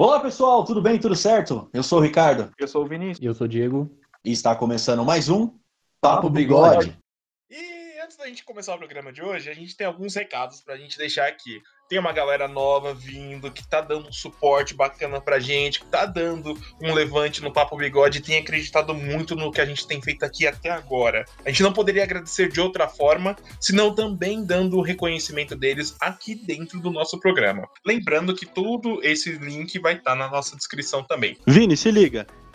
Olá pessoal, tudo bem? Tudo certo? Eu sou o Ricardo. Eu sou o Vinícius. E eu sou o Diego. E está começando mais um Papo Bigode. E antes da gente começar o programa de hoje, a gente tem alguns recados pra gente deixar aqui. Tem uma galera nova vindo, que tá dando um suporte bacana pra gente, que tá dando um levante no Papo Bigode e tem acreditado muito no que a gente tem feito aqui até agora. A gente não poderia agradecer de outra forma, senão também dando o reconhecimento deles aqui dentro do nosso programa. Lembrando que todo esse link vai estar na nossa descrição também. Vini, se liga.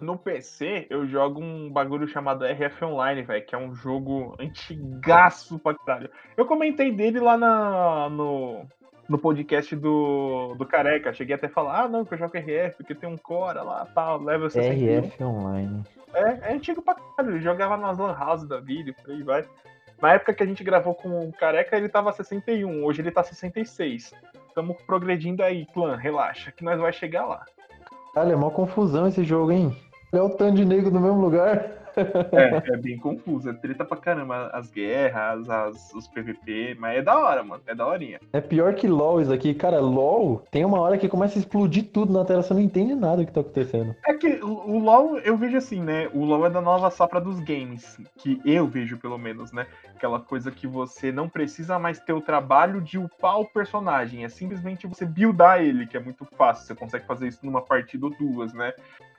No PC eu jogo um bagulho chamado RF Online, velho, que é um jogo antigaço pra caralho. Eu comentei dele lá na, no, no podcast do, do Careca. Cheguei até a falar, ah, não, que eu jogo RF, porque tem um Cora lá, tal, level 61. RF Online. É, é antigo pra caralho, ele jogava nas lan house da vida e por aí vai. Na época que a gente gravou com o Careca, ele tava 61, hoje ele tá 66. Estamos progredindo aí, clã, relaxa, que nós vai chegar lá. Olha, é mó confusão esse jogo, hein? É o tanto de negro no mesmo lugar. É, é bem confuso, é treta pra caramba, as guerras, as, os PVP, mas é da hora, mano, é da horinha. É pior que LOL isso aqui. Cara, LOL tem uma hora que começa a explodir tudo na tela, você não entende nada do que tá acontecendo. É que o, o LoL, eu vejo assim, né, o LoL é da nova safra dos games, que eu vejo pelo menos, né, aquela coisa que você não precisa mais ter o trabalho de upar o personagem, é simplesmente você buildar ele, que é muito fácil, você consegue fazer isso numa partida ou duas, né.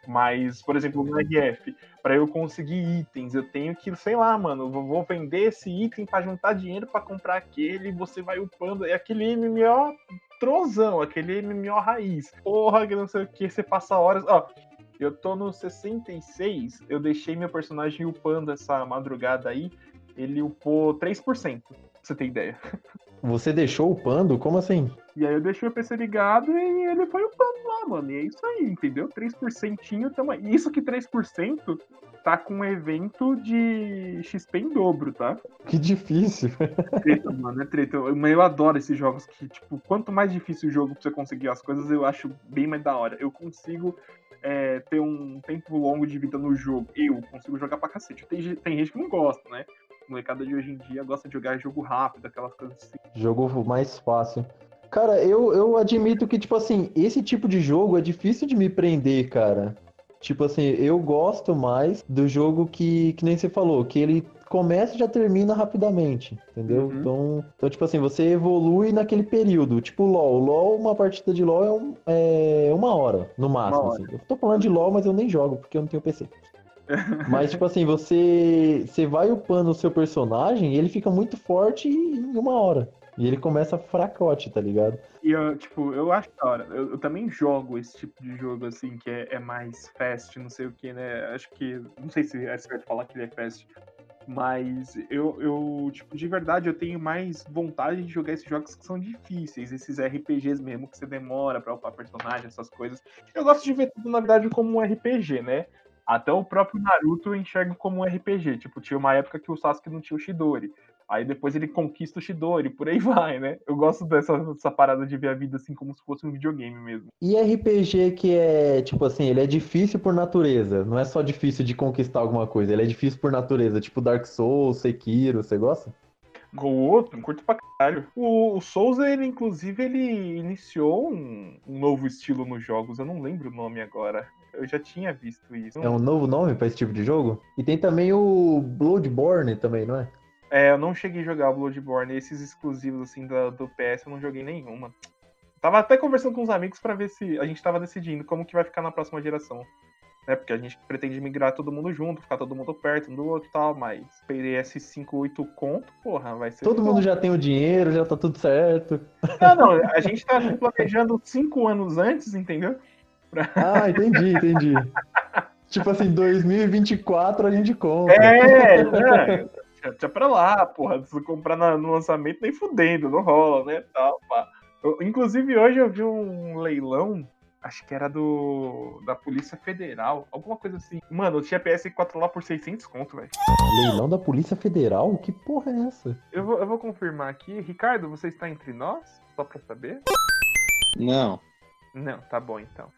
Mas, por exemplo, no RF, para eu conseguir itens, eu tenho que, sei lá, mano, vou vender esse item para juntar dinheiro para comprar aquele, você vai upando, é aquele MMO trozão, aquele MMO raiz. Porra, que não sei o que, você passa horas. Ó, eu tô no 66, eu deixei meu personagem upando essa madrugada aí, ele upou 3%, pra você ter ideia. Você deixou upando? Como assim? E aí eu deixei o PC ligado e ele foi upando lá, mano. E é isso aí, entendeu? 3% tamo... Isso que 3% tá com um evento de XP em dobro, tá? Que difícil. Treta, mano, é treta. Eu, mas eu adoro esses jogos que, tipo, quanto mais difícil o jogo pra você conseguir as coisas, eu acho bem mais da hora. Eu consigo é, ter um tempo longo de vida no jogo. Eu consigo jogar pra cacete. Tem, tem gente que não gosta, né? Molecada de hoje em dia gosta de jogar jogo rápido, aquelas coisas assim. Jogo mais fácil. Cara, eu, eu admito que, tipo assim, esse tipo de jogo é difícil de me prender, cara. Tipo assim, eu gosto mais do jogo que, que nem você falou, que ele começa e já termina rapidamente, entendeu? Uhum. Então, então, tipo assim, você evolui naquele período. Tipo LOL. LOL, uma partida de LOL é, um- é uma hora, no máximo. hora. assim. Eu tô falando de LOL, mas eu nem jogo, porque eu não tenho PC. Mas, tipo assim, você, você vai upando o seu personagem e ele fica muito forte em uma hora. E ele começa fracote, tá ligado? E eu, tipo, eu acho da hora. Eu, eu também jogo esse tipo de jogo, assim, que é, é mais fast, não sei o que, né? Acho que. Não sei se é certo falar que ele é fast. Mas eu, eu, tipo, de verdade, eu tenho mais vontade de jogar esses jogos que são difíceis, esses RPGs mesmo, que você demora pra upar personagem, essas coisas. Eu gosto de ver tudo, na verdade, como um RPG, né? Até o próprio Naruto eu enxergo como um RPG. Tipo, tinha uma época que o Sasuke não tinha o Shidori. Aí depois ele conquista o Shidori, por aí vai, né? Eu gosto dessa, dessa parada de ver a vida assim como se fosse um videogame mesmo. E RPG que é, tipo assim, ele é difícil por natureza. Não é só difícil de conquistar alguma coisa, ele é difícil por natureza. Tipo Dark Souls, Sekiro, você gosta? O outro, não curto pra caralho. O, o Souza, ele, inclusive, ele iniciou um, um novo estilo nos jogos. Eu não lembro o nome agora. Eu já tinha visto isso. É um novo nome pra esse tipo de jogo? E tem também o Bloodborne também, não é? É, eu não cheguei a jogar o Bloodborne. Esses exclusivos, assim, do, do PS, eu não joguei nenhuma. Tava até conversando com os amigos pra ver se a gente tava decidindo como que vai ficar na próxima geração. Né? Porque a gente pretende migrar todo mundo junto, ficar todo mundo perto um do outro e tal, mas PS5 8 conto, porra, vai ser. Todo mundo já tem o dinheiro, já tá tudo certo. Não, não, a gente tá planejando cinco anos antes, entendeu? Pra... Ah, entendi, entendi. tipo assim, 2024 a gente compra. É, né? Tinha pra lá, porra. Se comprar no lançamento, nem fudendo, não rola, né? Tal, pá. Eu, inclusive, hoje eu vi um leilão, acho que era do da Polícia Federal, alguma coisa assim. Mano, eu tinha PS4 lá por 600 conto, velho. Leilão da Polícia Federal? Que porra é essa? Eu vou, eu vou confirmar aqui. Ricardo, você está entre nós? Só pra saber? Não. Não, tá bom então.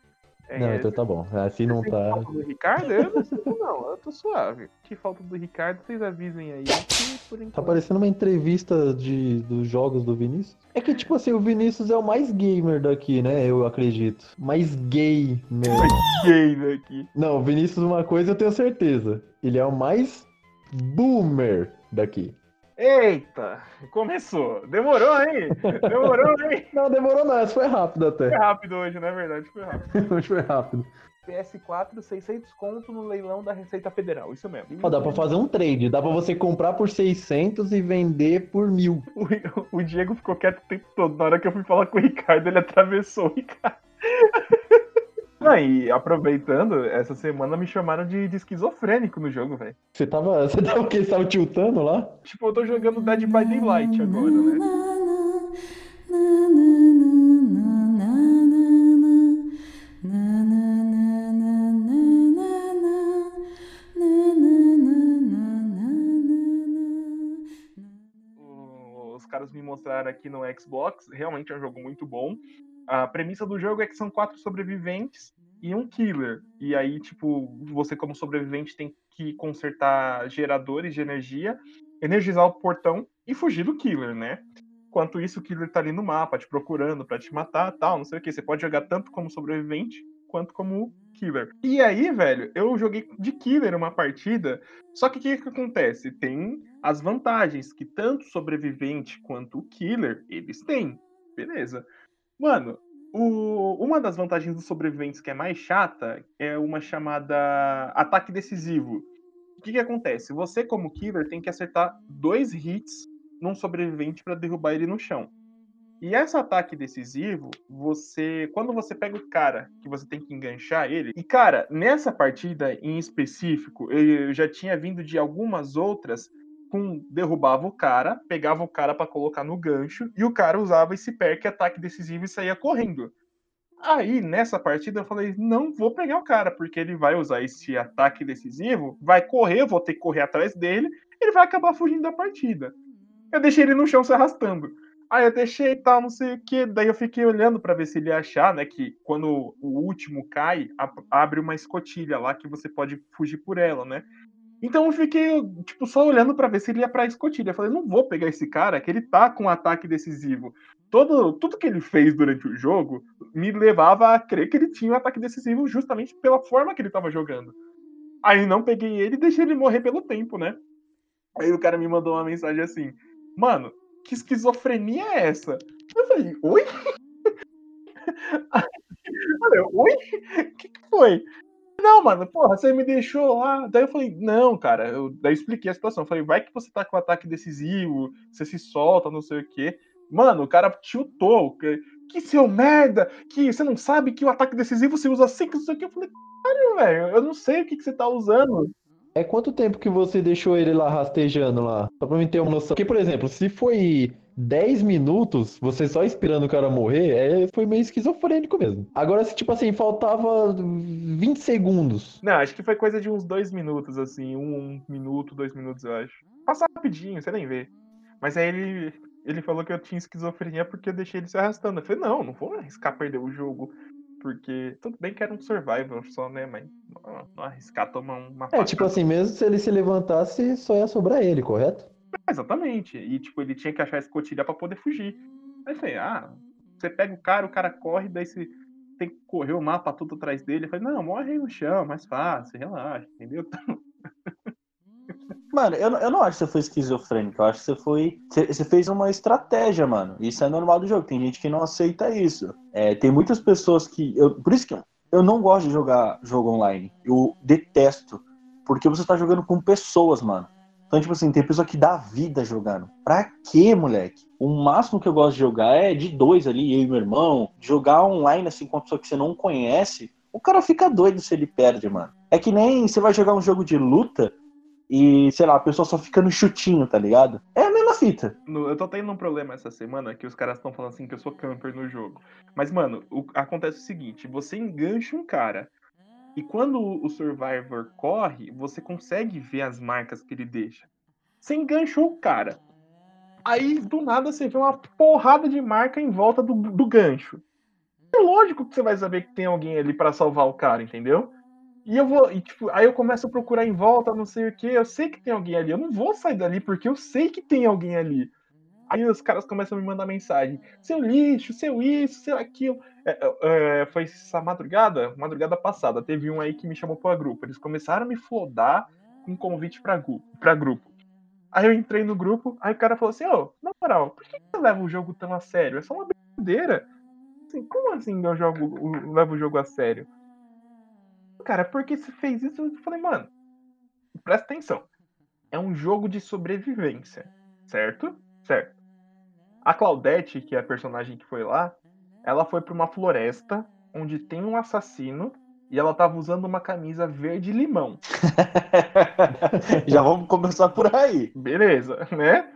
É, não, então tá bom. Assim não tá. Falta do Ricardo? Eu não sei, não. Eu tô suave. Que falta do Ricardo, vocês avisem aí. Tá parecendo uma entrevista de, dos jogos do Vinícius. É que, tipo assim, o Vinícius é o mais gamer daqui, né? Eu acredito. Mais gay mesmo. Mais gay daqui. Não, o Vinícius, uma coisa eu tenho certeza. Ele é o mais boomer daqui. Eita, começou. Demorou, hein? Demorou, hein? Não, demorou não, essa foi rápido até. Foi rápido hoje, na é verdade, foi rápido. hoje foi rápido. PS4, 600 conto no leilão da Receita Federal, isso mesmo. dá pra fazer um trade, dá pra você comprar por 600 e vender por mil. O, o Diego ficou quieto o tempo todo, na hora que eu fui falar com o Ricardo, ele atravessou o Ricardo. Não, e aproveitando, essa semana me chamaram de, de esquizofrênico no jogo, velho. Você tava. Você tava o quê? Você tava tiltando lá? Tipo, eu tô jogando Dead by Daylight agora, né? Os caras me mostraram aqui no Xbox, realmente é um jogo muito bom a premissa do jogo é que são quatro sobreviventes e um killer. E aí, tipo, você como sobrevivente tem que consertar geradores de energia, energizar o portão e fugir do killer, né? Enquanto isso, o killer tá ali no mapa, te procurando para te matar, tal, não sei o que. Você pode jogar tanto como sobrevivente quanto como killer. E aí, velho, eu joguei de killer uma partida, só que o que, que acontece? Tem as vantagens que tanto sobrevivente quanto o killer, eles têm. Beleza. Mano, o, uma das vantagens dos sobreviventes que é mais chata é uma chamada ataque decisivo. O que, que acontece? Você, como killer, tem que acertar dois hits num sobrevivente para derrubar ele no chão. E esse ataque decisivo, você. Quando você pega o cara que você tem que enganchar ele. E, cara, nessa partida em específico, eu já tinha vindo de algumas outras derrubava o cara, pegava o cara para colocar no gancho e o cara usava esse perk ataque decisivo e saía correndo. Aí, nessa partida, eu falei: não vou pegar o cara, porque ele vai usar esse ataque decisivo, vai correr, vou ter que correr atrás dele, ele vai acabar fugindo da partida. Eu deixei ele no chão se arrastando. Aí eu deixei tal, não sei o que. Daí eu fiquei olhando para ver se ele ia achar, né? Que quando o último cai, abre uma escotilha lá que você pode fugir por ela, né? Então eu fiquei, tipo, só olhando para ver se ele ia pra escotilha. Eu falei, não vou pegar esse cara, que ele tá com um ataque decisivo. Todo, tudo que ele fez durante o jogo me levava a crer que ele tinha um ataque decisivo justamente pela forma que ele tava jogando. Aí não peguei ele e deixei ele morrer pelo tempo, né? Aí o cara me mandou uma mensagem assim: Mano, que esquizofrenia é essa? Eu falei, oi? falei, oi? O que, que foi? Não, mano, porra, você me deixou lá. Daí eu falei, não, cara. Eu, daí eu expliquei a situação. Eu falei, vai que você tá com ataque decisivo, você se solta, não sei o quê. Mano, o cara tiltou. Que, que seu merda, que você não sabe que o ataque decisivo você usa assim, que não sei o quê. Eu falei, caralho, velho, eu não sei o que, que você tá usando. É quanto tempo que você deixou ele lá rastejando lá? Só pra mim ter uma noção. Porque, por exemplo, se foi 10 minutos, você só esperando o cara morrer, é, foi meio esquizofrênico mesmo. Agora, se tipo assim, faltava 20 segundos. Não, acho que foi coisa de uns dois minutos, assim. Um, um minuto, dois minutos, eu acho. Passa rapidinho, você nem vê. Mas aí ele, ele falou que eu tinha esquizofrenia porque eu deixei ele se arrastando. Eu falei, não, não vou arriscar perder o jogo. Porque tudo bem que era um survival só, né? Mas não, não arriscar tomar uma. É, tipo assim, mesmo se ele se levantasse, só ia sobrar ele, correto? Exatamente. E, tipo, ele tinha que achar a escotilha pra poder fugir. Aí eu falei, ah, você pega o cara, o cara corre, daí você tem que correr o mapa tudo atrás dele. Eu falei, não, morre aí no chão, mais fácil, relaxa, entendeu? Mano, eu, eu não acho que você foi esquizofrênico. Eu acho que você foi. Você, você fez uma estratégia, mano. Isso é normal do jogo. Tem gente que não aceita isso. É, tem muitas pessoas que. Eu, por isso que eu não gosto de jogar jogo online. Eu detesto. Porque você tá jogando com pessoas, mano. Então, tipo assim, tem pessoa que dá vida jogando. Pra quê, moleque? O máximo que eu gosto de jogar é de dois ali, eu e meu irmão. Jogar online, assim, com uma pessoa que você não conhece. O cara fica doido se ele perde, mano. É que nem você vai jogar um jogo de luta e, sei lá, a pessoa só fica no chutinho, tá ligado? É a mesma fita. Eu tô tendo um problema essa semana que os caras estão falando assim que eu sou camper no jogo. Mas, mano, o- acontece o seguinte: você engancha um cara. E quando o Survivor corre, você consegue ver as marcas que ele deixa. Você enganchou o cara. Aí, do nada, você vê uma porrada de marca em volta do, do gancho. É lógico que você vai saber que tem alguém ali pra salvar o cara, entendeu? E eu vou. E, tipo, aí eu começo a procurar em volta, não sei o que. Eu sei que tem alguém ali. Eu não vou sair dali porque eu sei que tem alguém ali. Aí os caras começam a me mandar mensagem: seu lixo, seu isso, seu aquilo. É, é, foi essa madrugada, madrugada passada, teve um aí que me chamou para grupo. Eles começaram a me flodar com convite pra, gu- pra grupo. Aí eu entrei no grupo, aí o cara falou assim: Ô, na moral, por que você leva o jogo tão a sério? É só uma brincadeira. Assim, como assim eu jogo, eu levo o jogo a sério? Cara, por que você fez isso? Eu falei, mano, presta atenção. É um jogo de sobrevivência, certo? Certo. A Claudette, que é a personagem que foi lá, ela foi pra uma floresta onde tem um assassino e ela tava usando uma camisa verde limão. Já vamos começar por aí. Beleza, né?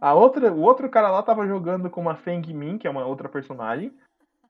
A outra, o outro cara lá tava jogando com uma Feng Min, que é uma outra personagem,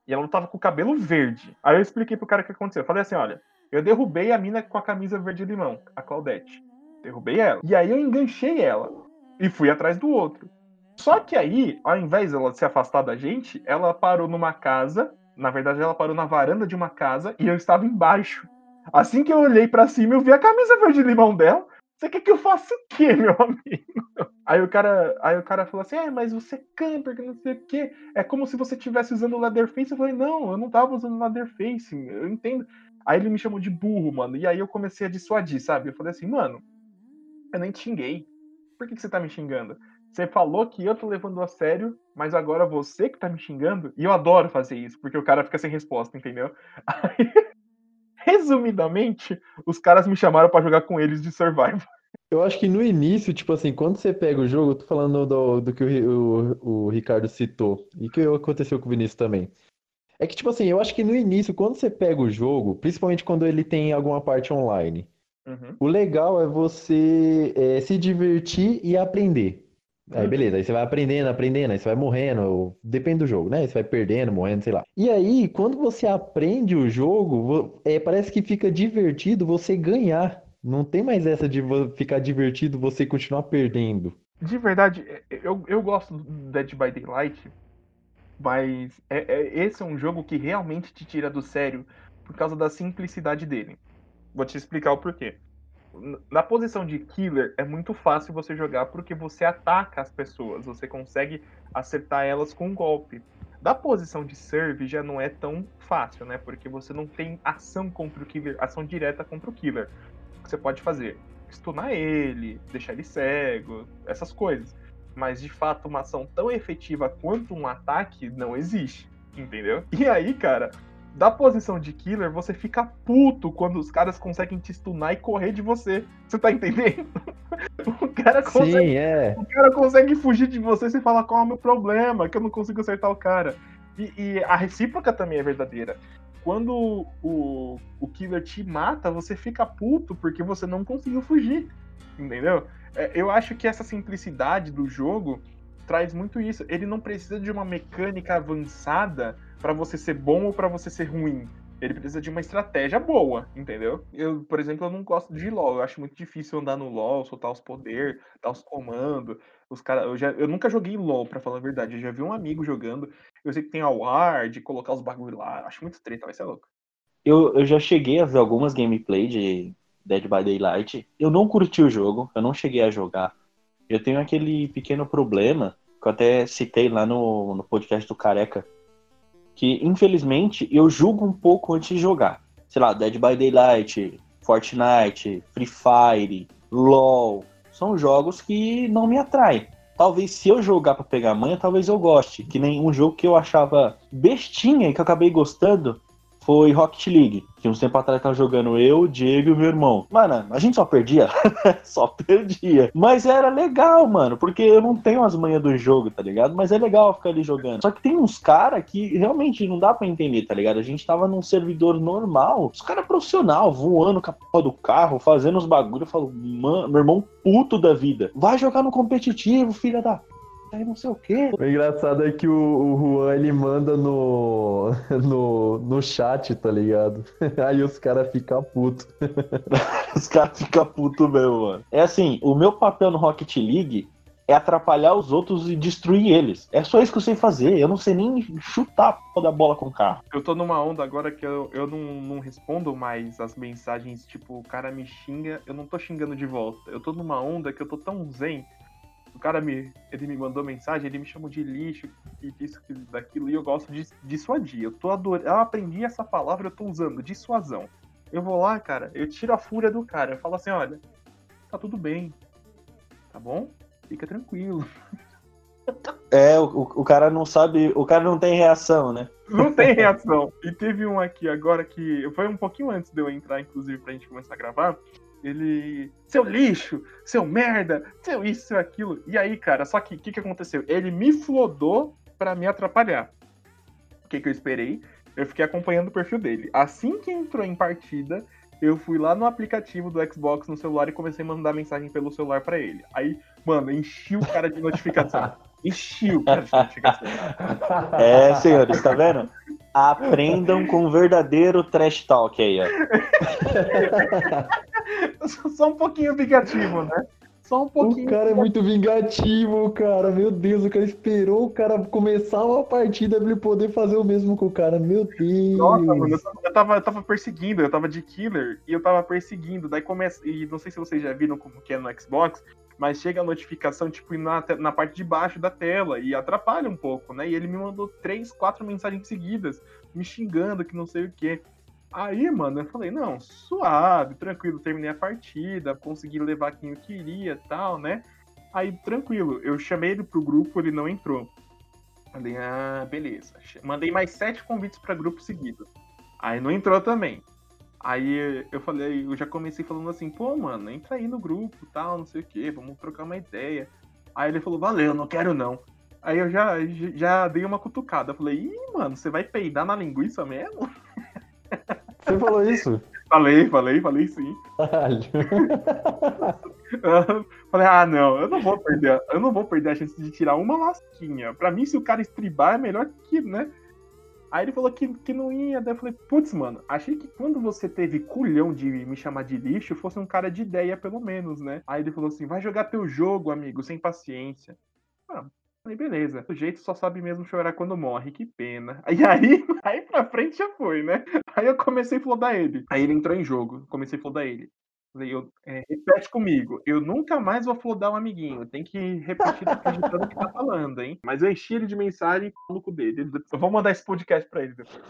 e ela tava com o cabelo verde. Aí eu expliquei pro cara o que aconteceu. Eu falei assim, olha, eu derrubei a mina com a camisa verde limão, a Claudette. Derrubei ela. E aí eu enganchei ela e fui atrás do outro. Só que aí, ao invés dela se afastar da gente, ela parou numa casa. Na verdade, ela parou na varanda de uma casa e eu estava embaixo. Assim que eu olhei pra cima, eu vi a camisa verde limão dela. Você quer que eu faça o quê, meu amigo? Aí o cara, aí o cara falou assim: "É, mas você é camper, que não sei o quê. É como se você estivesse usando o Leatherface". Eu falei: "Não, eu não tava usando Leatherface. Eu entendo". Aí ele me chamou de burro, mano. E aí eu comecei a dissuadir, sabe? Eu falei assim: "Mano, eu nem te xinguei. Por que, que você tá me xingando? Você falou que eu tô levando a sério, mas agora você que tá me xingando. E eu adoro fazer isso, porque o cara fica sem resposta, entendeu? Aí, resumidamente, os caras me chamaram pra jogar com eles de Survival. Eu acho que no início, tipo assim, quando você pega o jogo, eu tô falando do, do que o, o, o Ricardo citou e que aconteceu com o Vinícius também. É que, tipo assim, eu acho que no início, quando você pega o jogo, principalmente quando ele tem alguma parte online, Uhum. o legal é você é, se divertir e aprender. Aí Uhum. beleza, aí você vai aprendendo, aprendendo, aí você vai morrendo, depende do jogo, né? Você vai perdendo, morrendo, sei lá. E aí, quando você aprende o jogo, é, parece que fica divertido você ganhar. Não tem mais essa de ficar divertido você continuar perdendo. De verdade, é- eu, eu gosto do Dead by Daylight, mas é- é- esse é um jogo que realmente te tira do sério por causa da simplicidade dele. Vou te explicar o porquê. Na posição de killer é muito fácil você jogar porque você ataca as pessoas, você consegue acertar elas com um golpe. Da posição de serve já não é tão fácil, né? Porque você não tem ação contra o killer, ação direta contra o killer. O que você pode fazer? Stunar ele, deixar ele cego, essas coisas. Mas de fato, uma ação tão efetiva quanto um ataque não existe, entendeu? E aí, cara, da posição de killer, você fica puto quando os caras conseguem te stunar e correr de você. Você tá entendendo? O cara consegue Sim, é. o cara consegue fugir de você e você fala qual é o meu problema, que eu não consigo acertar o cara. E, e a recíproca também é verdadeira. quando o, o killer te mata, você fica puto porque você não conseguiu fugir. Entendeu? É, eu acho que essa simplicidade do jogo traz muito isso. Ele não precisa de uma mecânica avançada para você ser bom ou para você ser ruim. Ele precisa de uma estratégia boa, entendeu? Eu, por exemplo, eu não gosto de LoL. Eu acho muito difícil andar no LoL, soltar os poderes, dar os comandos. Os cara, eu, já, eu nunca joguei LoL, para falar a verdade. Eu já vi um amigo jogando. Eu sei que tem a ward, colocar os bagulho lá. Acho muito treta, vai ser louco. Eu, eu já cheguei a ver algumas gameplay de Dead by Daylight. Eu não curti o jogo, eu não cheguei a jogar. Eu tenho aquele pequeno problema, que eu até citei lá no, no podcast do Careca, que infelizmente eu julgo um pouco antes de jogar. Sei lá, Dead by Daylight, Fortnite, Free Fire, LoL, são jogos que não me atraem. Talvez se eu jogar para pegar manha, talvez eu goste. Que nem um jogo que eu achava bestinha e que eu acabei gostando foi Rocket League. Que uns tempo atrás tava jogando eu, o Diego e o meu irmão. Mano, a gente só perdia. só perdia. Mas era legal, mano, porque eu não tenho as manhas do jogo, tá ligado? Mas é legal ficar ali jogando. Só que tem uns caras que realmente não dá para entender, tá ligado? A gente tava num servidor normal, os caras profissional, voando com a porra do carro, fazendo os bagulho. Eu falo, mano, meu irmão puto da vida. Vai jogar no competitivo, filha da aí não sei o quê. O engraçado é que o, o Juan ele manda no, no, no chat, tá ligado? Aí os caras ficam putos. os caras ficam putos mesmo, mano. É assim, o meu papel no Rocket League é atrapalhar os outros e destruir eles. É só isso que eu sei fazer. Eu não sei nem chutar a da bola com o carro. Eu tô numa onda agora que eu, eu não, não respondo mais as mensagens, tipo, o cara me xinga, eu não tô xingando de volta. Eu tô numa onda que eu tô tão zen o cara me, ele me mandou mensagem, ele me chamou de lixo e disso, daquilo, e eu gosto de dissuadir. Eu tô adorando, eu aprendi essa palavra, eu tô usando, dissuasão. Eu vou lá, cara, eu tiro a fúria do cara, eu falo assim, olha, tá tudo bem, tá bom? Fica tranquilo. É, o, o cara não sabe, o cara não tem reação, né? Não tem reação. E teve um aqui agora que foi um pouquinho antes de eu entrar, inclusive, pra gente começar a gravar ele. Seu lixo, seu merda, seu isso, seu aquilo. E aí, cara, só que o que, que aconteceu? Ele me flodou para me atrapalhar. O que, que eu esperei? Eu fiquei acompanhando o perfil dele. Assim que entrou em partida, eu fui lá no aplicativo do Xbox no celular e comecei a mandar mensagem pelo celular para ele. Aí, mano, enchi o cara de notificação. Enchi o cara de notificação. É, senhores, tá vendo? Aprendam com o verdadeiro trash talk aí, ó. Só um pouquinho vingativo, né? Só um pouquinho. O cara é muito vingativo, cara. Meu Deus, o cara esperou o cara começar uma partida pra ele poder fazer o mesmo com o cara. Meu Deus. Nossa, mano, eu tava, eu tava, eu tava perseguindo, eu tava de killer e eu tava perseguindo. Daí começa. E não sei se vocês já viram como que é no Xbox, mas chega a notificação, tipo, na, na parte de baixo da tela e atrapalha um pouco, né? E ele me mandou três, quatro mensagens seguidas, me xingando que não sei o que. Aí, mano, eu falei, não, suave, tranquilo, terminei a partida, consegui levar quem eu queria tal, né? Aí, tranquilo, eu chamei ele pro grupo, ele não entrou. Falei, ah, beleza. Mandei mais sete convites para grupo seguido. Aí não entrou também. Aí eu falei, eu já comecei falando assim, pô, mano, entra aí no grupo, tal, não sei o que, vamos trocar uma ideia. Aí ele falou, valeu, não quero não. Aí eu já, já dei uma cutucada. Falei, ih, mano, você vai peidar na linguiça mesmo? Você falou isso? Falei, falei, falei sim. falei, ah, não, eu não vou perder, eu não vou perder a chance de tirar uma lasquinha. Pra mim, se o cara estribar, é melhor que, né? Aí ele falou que, que não ia, daí eu falei, putz, mano, achei que quando você teve culhão de me chamar de lixo, fosse um cara de ideia, pelo menos, né? Aí ele falou assim, vai jogar teu jogo, amigo, sem paciência. Ah, Falei, beleza. O jeito só sabe mesmo chorar quando morre, que pena. E aí, aí pra frente já foi, né? Aí eu comecei a flodar ele. Aí ele entrou em jogo, comecei a flodar ele. Falei, eu, é, repete comigo, eu nunca mais vou flodar um amiguinho. Tem que repetir acreditando o que tá falando, hein? Mas eu enchi ele de mensagem e cu dele. Eu vou mandar esse podcast pra ele depois.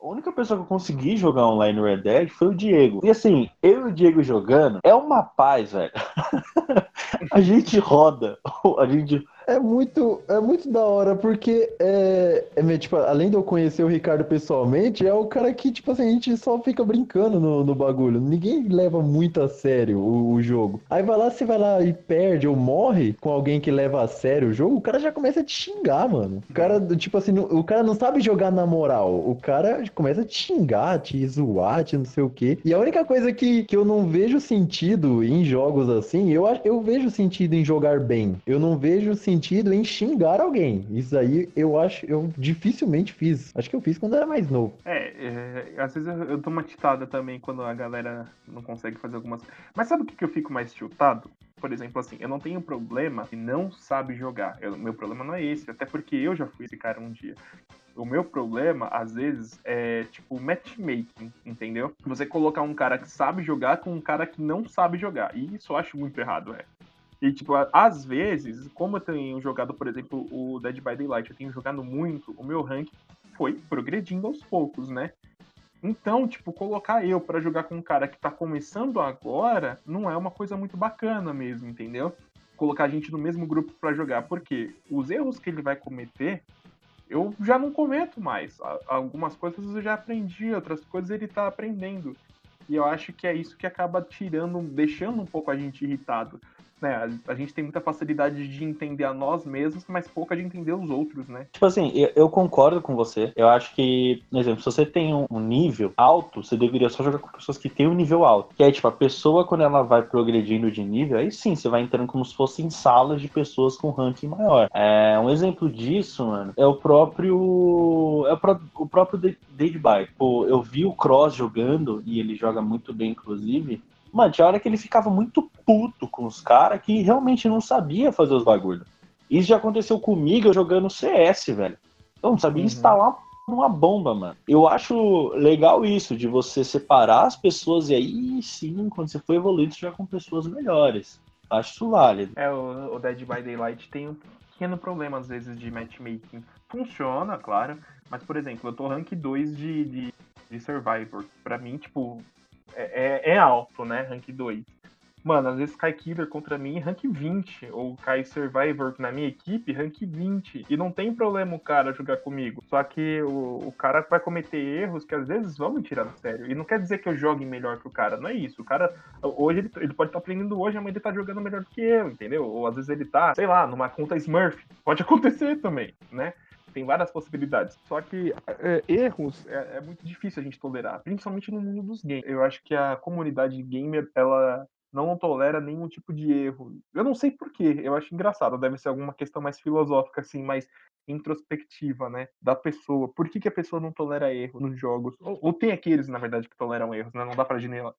A única pessoa que eu consegui jogar online no Red Dead foi o Diego. E assim, eu e o Diego jogando é uma paz, velho. a gente roda, a gente É muito, é muito da hora, porque é, é, tipo, além de eu conhecer o Ricardo pessoalmente, é o cara que, tipo assim, a gente só fica brincando no, no bagulho. Ninguém leva muito a sério o, o, jogo. Aí vai lá, você vai lá e perde ou morre com alguém que leva a sério o jogo, o cara já começa a te xingar, mano. O cara, tipo assim, o cara não sabe jogar na moral. O cara começa a te xingar, te zoar, te não sei o quê. E a única coisa que, que eu não vejo sentido em jogos assim, eu, eu vejo sentido em jogar bem. Eu não vejo sentido sentido em xingar alguém. Isso aí eu acho, eu dificilmente fiz. Acho que eu fiz quando era mais novo. É, é às vezes eu, eu dou uma também quando a galera não consegue fazer algumas. Mas sabe o que, que eu fico mais tiltado? Por exemplo, assim, eu não tenho problema e não sabe jogar. Eu, meu problema não é esse, até porque eu já fui esse cara um dia. O meu problema, às vezes, é tipo matchmaking, entendeu? Você colocar um cara que sabe jogar com um cara que não sabe jogar. E isso eu acho muito errado, é. E, tipo, às vezes, como eu tenho jogado, por exemplo, o Dead by Daylight, eu tenho jogado muito, o meu rank foi progredindo aos poucos, né? Então, tipo, colocar eu para jogar com um cara que tá começando agora não é uma coisa muito bacana mesmo, entendeu? Colocar a gente no mesmo grupo para jogar, porque os erros que ele vai cometer, eu já não cometo mais. Algumas coisas eu já aprendi, outras coisas ele tá aprendendo. E eu acho que é isso que acaba tirando, deixando um pouco a gente irritado né, a, gente tem muita facilidade de entender a nós mesmos, mas pouca de entender os outros, né? Tipo assim, eu, eu concordo com você. Eu acho que, por exemplo, se você tem um, nível alto, você deveria só jogar com pessoas que têm um nível alto. Que é tipo, a pessoa, quando ela vai progredindo de nível, aí sim, você vai entrando como se fossem salas de pessoas com ranking maior. É, um exemplo disso, mano, é o próprio. É o, o próprio Dead by. Pô, eu vi o Cross jogando, e ele joga muito bem, inclusive. Mano, tinha hora que ele ficava muito puto com os caras que realmente não sabia fazer os bagulhos. Isso já aconteceu comigo eu jogando CS, velho. Eu não sabia uhum. instalar uma bomba, mano. Eu acho legal isso, de você separar as pessoas e aí sim, quando você for evoluindo, você já com pessoas melhores. Acho isso válido. É, o, o Dead by Daylight tem um pequeno problema, às vezes, de matchmaking. Funciona, claro, mas, por exemplo, eu tô rank 2 de, de, de Survivor. Pra mim, tipo, é, é, é alto, né? Rank 2. Mano, às vezes cai Killer contra mim rank 20, ou cai Survivor na minha equipe rank 20. E não tem problema o cara jogar comigo. Só que o, o cara vai cometer erros que às vezes vão me tirar do sério. E não quer dizer que eu jogue melhor que o cara, não é isso. O cara, hoje ele, ele pode estar tá aprendendo hoje, amanhã ele tá jogando melhor do que eu, entendeu? Ou às vezes ele tá, sei lá, numa conta Smurf. Pode acontecer também, né? Tem várias possibilidades. Só que é, erros é, é, muito difícil a gente tolerar, principalmente no mundo dos games. Eu acho que a comunidade gamer, ela não tolera nenhum tipo de erro. Eu não sei porquê, eu acho engraçado, deve ser alguma questão mais filosófica, assim, mas introspectiva, né, da pessoa. Por que, que a pessoa não tolera erro nos jogos? Ou, ou, tem aqueles, na verdade, que toleram erros, né? Não dá pra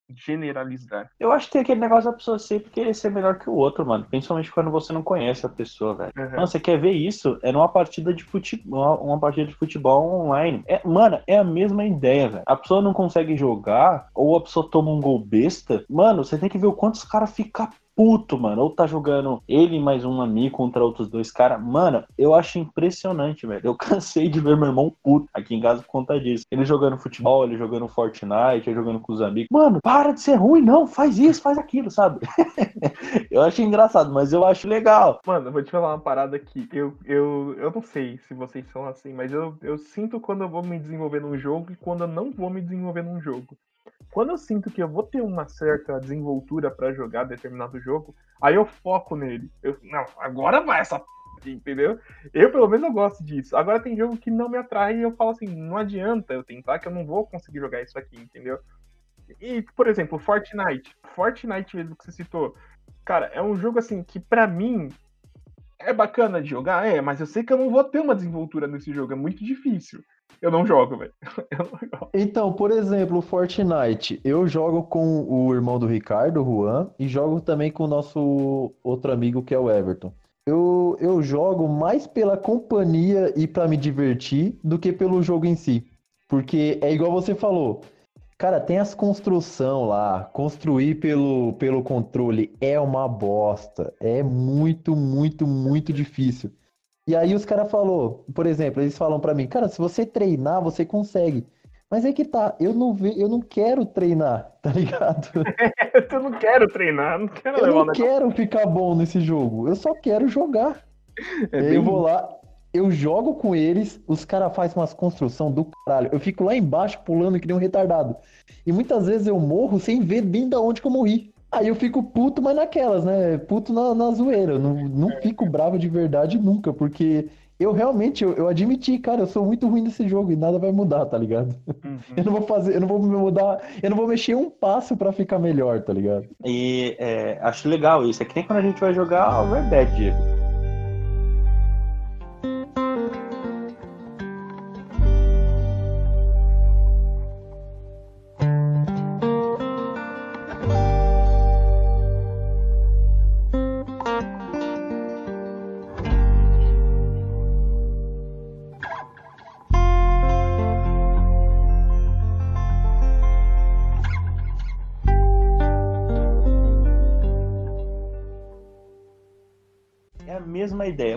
generalizar. Eu acho que tem aquele negócio da pessoa sempre querer ser melhor que o outro, mano. Principalmente quando você não conhece a pessoa, velho. Uhum. Mano, você quer ver isso? É numa partida de futebol, uma partida de futebol online. É, mano, é a mesma ideia, velho. A pessoa não consegue jogar, ou a pessoa toma um gol besta. Mano, você tem que ver o quanto os caras ficam puto, mano. Ou tá jogando ele mais um amigo contra outros dois caras. Mano, eu acho impressionante, velho. Eu cansei de ver meu irmão puto aqui em casa por conta disso. Ele jogando futebol, ele jogando Fortnite, ele jogando com os amigos. Mano, para de ser ruim, não. Faz isso, faz aquilo, sabe? eu acho engraçado, mas eu acho legal. Mano, eu vou te falar uma parada aqui. Eu, eu, eu não sei se vocês são assim, mas eu, eu sinto quando eu vou me desenvolver num jogo e quando eu não vou me desenvolver num jogo. Quando eu sinto que eu vou ter uma certa desenvoltura para jogar determinado jogo, aí eu foco nele. Eu, não, agora vai essa entendeu? Eu, pelo menos, eu gosto disso. Agora tem jogo que não me atrai e eu falo assim, não adianta eu tentar que eu não vou conseguir jogar isso aqui, entendeu? E, por exemplo, Fortnite. Fortnite mesmo que você citou. Cara, é um jogo assim que para mim é bacana de jogar, é, mas eu sei que eu não vou ter uma desenvoltura nesse jogo, é muito difícil. Eu não jogo, velho. Então, por exemplo, Fortnite. Eu jogo com o irmão do Ricardo, o Juan, e jogo também com o nosso outro amigo que é o Everton. Eu, eu jogo mais pela companhia e para me divertir do que pelo jogo em si. Porque é igual você falou. Cara, tem as construção lá. Construir pelo, pelo controle é uma bosta. É muito, muito, muito difícil. E aí os caras falou, por exemplo, eles falam para mim, cara, se você treinar, você consegue. Mas é que tá, eu não ve, eu não quero treinar, tá ligado? eu não quero treinar, não quero Eu não quero ficar bom nesse jogo, eu só quero jogar. É eu bem- vou lá, eu jogo com eles, os caras fazem umas construção do caralho. Eu fico lá embaixo pulando que nem um retardado. E muitas vezes eu morro sem ver bem da onde que eu morri. Aí eu fico puto, mas naquelas, né? Puto na, na zoeira. Eu Não, não fico bravo de verdade nunca, porque eu realmente, eu, eu admiti, cara, eu sou muito ruim nesse jogo e nada vai mudar, tá ligado? Uhum. Eu não vou fazer, eu não vou mudar, eu não vou mexer um passo pra ficar melhor, tá ligado? E é, acho legal isso. É que nem quando a gente vai jogar o Red Dead, Diego.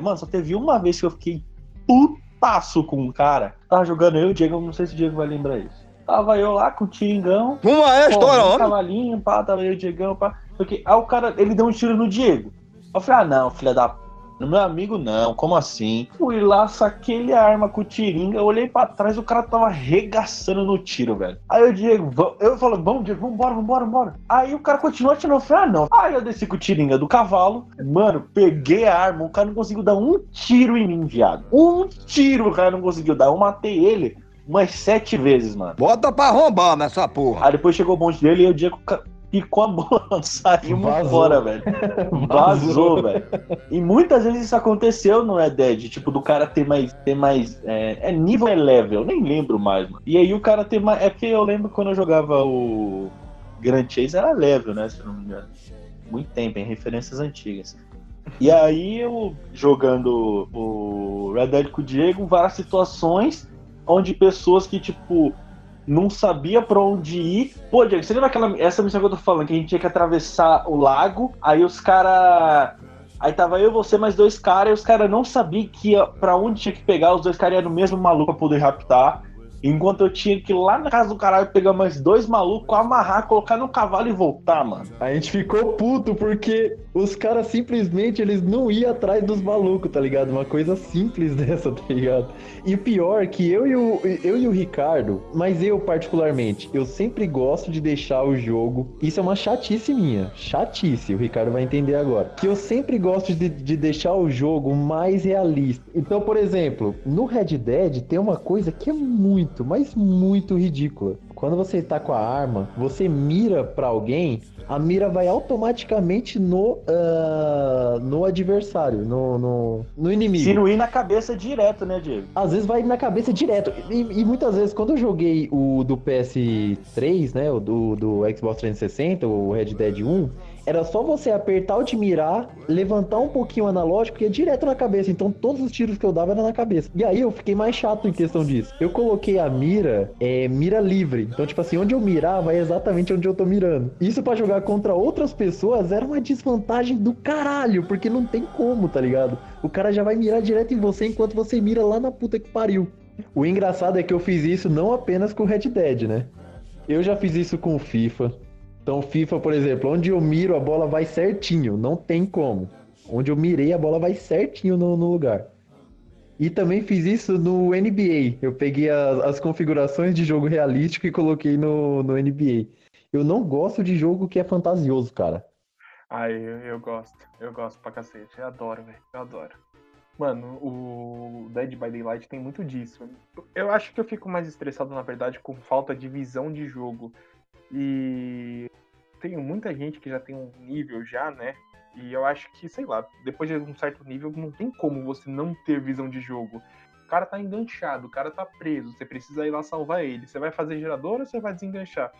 Mano, só teve uma vez que eu fiquei putaço com um cara. Tava jogando eu e o Diego, não sei se o Diego vai lembrar isso. Tava eu lá com o Tiringão. Uma é Pô, história, homem. cavalinho, pá, tava eu e o Diegão, pá. Porque, aí o cara, ele deu um tiro no Diego. Eu falei, ah, não, filha da. No meu amigo, não, como assim? Fui lá, saquei a arma com o tiringa, olhei pra trás, o cara tava arregaçando no tiro, velho. Aí o Diego, eu falo, vamos, Diego, vambora, vambora, vambora. Aí o cara continuou atirando, eu falei, ah, não. Aí eu desci com o tiringa do cavalo, mano, peguei a arma, o cara não conseguiu dar um tiro em mim, viado. Um tiro o cara não conseguiu dar, eu matei ele umas sete vezes, mano. Bota pra arrombar nessa porra. Aí depois chegou o bonde dele e o Diego picou a bola, saímos Vazou. fora, velho. Vazou, velho. E muitas vezes isso aconteceu no Red Dead, tipo, do cara ter mais. Ter mais é, é nível é level, nem lembro mais, mano. E aí o cara ter mais. É porque eu lembro quando eu jogava o Grand Chase era level, né? Se eu não me engano. Muito tempo, em referências antigas. E aí eu jogando o Red Dead com o Diego, várias situações onde pessoas que, tipo, não sabia pra onde ir. Pô, Diego, você lembra aquela essa missão que eu tô falando, que a gente tinha que atravessar o lago, aí os caras. Aí tava eu, você, mais dois caras, e os caras não sabiam que ia, pra onde tinha que pegar, os dois caras iam no mesmo maluco pra poder raptar. Enquanto eu tinha que ir lá na casa do caralho pegar mais dois malucos, amarrar, colocar no cavalo e voltar, mano. A gente ficou puto porque os caras simplesmente eles não iam atrás dos malucos, tá ligado? Uma coisa simples dessa, tá ligado? E pior que eu e o, eu e o Ricardo, mas eu particularmente, eu sempre gosto de deixar o jogo. Isso é uma chatice minha. Chatice, o Ricardo vai entender agora. Que eu sempre gosto de, de deixar o jogo mais realista. Então, por exemplo, no Red Dead tem uma coisa que é muito, mas muito ridícula. Quando você tá com a arma, você mira pra alguém, a mira vai automaticamente no, ah, no adversário, no, no, no inimigo. Se não ir na cabeça direto, né, Diego? Às vezes vai na cabeça direto. E, e muitas vezes, quando eu joguei o do PS3, né? O do, do Xbox 360, o Red Dead 1, era só você apertar o de mirar, levantar um pouquinho o analógico e ia direto na cabeça. Então todos os tiros que eu dava eram na cabeça. E aí eu fiquei mais chato em questão disso. Eu coloquei a mira, é, mira livre. Então, tipo assim, onde eu mirava é exatamente onde eu tô mirando. Isso pra jogar contra outras pessoas era uma desvantagem do caralho, porque não tem como, tá ligado? O cara já vai mirar direto em você enquanto você mira lá na puta que pariu. O engraçado é que eu fiz isso não apenas com Red Dead, né? Eu já fiz isso com o FIFA. Então, FIFA, por exemplo, onde eu miro, a bola vai certinho, não tem como. Onde eu mirei, a bola vai certinho no, no lugar. E também fiz isso no NBA. Eu peguei as, as configurações de jogo realístico e coloquei no, no NBA. Eu não gosto de jogo que é fantasioso, cara. Ai, eu, eu gosto. Eu gosto pra cacete. Eu adoro, velho. Eu adoro. Mano, o Dead by Daylight tem muito disso. Eu acho que eu fico mais estressado, na verdade, com falta de visão de jogo. E tem muita gente que já tem um nível já, né? E eu acho que, sei lá, depois de um certo nível, não tem como você não ter visão de jogo. O cara tá enganchado, o cara tá preso, você precisa ir lá salvar ele. Você vai fazer gerador ou você vai desenganchar?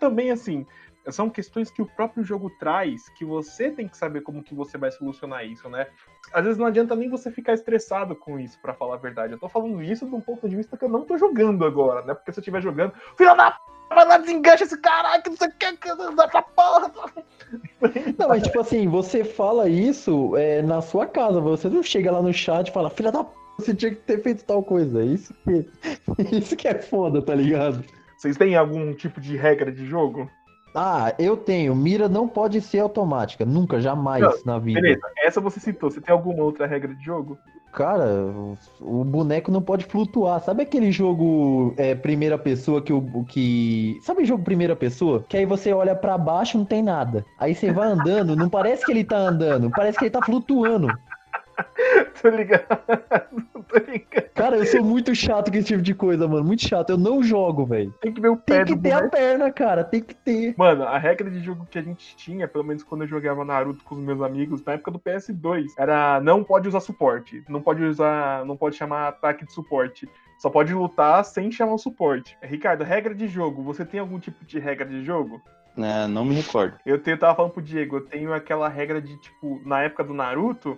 Também, assim, são questões que o próprio jogo traz, que você tem que saber como que você vai solucionar isso, né? Às vezes não adianta nem você ficar estressado com isso, pra falar a verdade. Eu tô falando isso de um ponto de vista que eu não tô jogando agora, né? Porque se eu estiver jogando, filha da vai lá, desengancha esse caralho, que não sei o que, que essa porra. Não, mas tipo assim, você fala isso é, na sua casa, você não chega lá no chat e fala, filha da p, você tinha que ter feito tal coisa. Isso que, isso que é foda, tá ligado? Vocês têm algum tipo de regra de jogo? Ah, eu tenho. Mira não pode ser automática. Nunca, jamais Não, na vida. Beleza, essa você citou. Você tem alguma outra regra de jogo? Cara, o, boneco não pode flutuar. Sabe aquele jogo é, primeira pessoa que o que. Sabe jogo primeira pessoa? Que aí você olha pra baixo não tem nada. Aí você vai andando, não parece que ele tá andando, parece que ele tá flutuando. Tô ligado. Tô ligado. Cara, eu sou muito chato com esse tipo de coisa, mano. Muito chato. Eu não jogo, velho. Tem que ver o pé Tem que do ter a boneco. perna, cara. Tem que ter. Mano, a regra de jogo que a gente tinha, pelo menos quando eu jogava Naruto com os meus amigos, na época do PS2, era não pode usar suporte. Não pode usar. Não pode chamar ataque de suporte. Só pode lutar sem chamar o suporte. Ricardo, regra de jogo. Você tem algum tipo de regra de jogo? É, não me recordo. Eu tenho, tava falando pro Diego, eu tenho aquela regra de, tipo, na época do Naruto,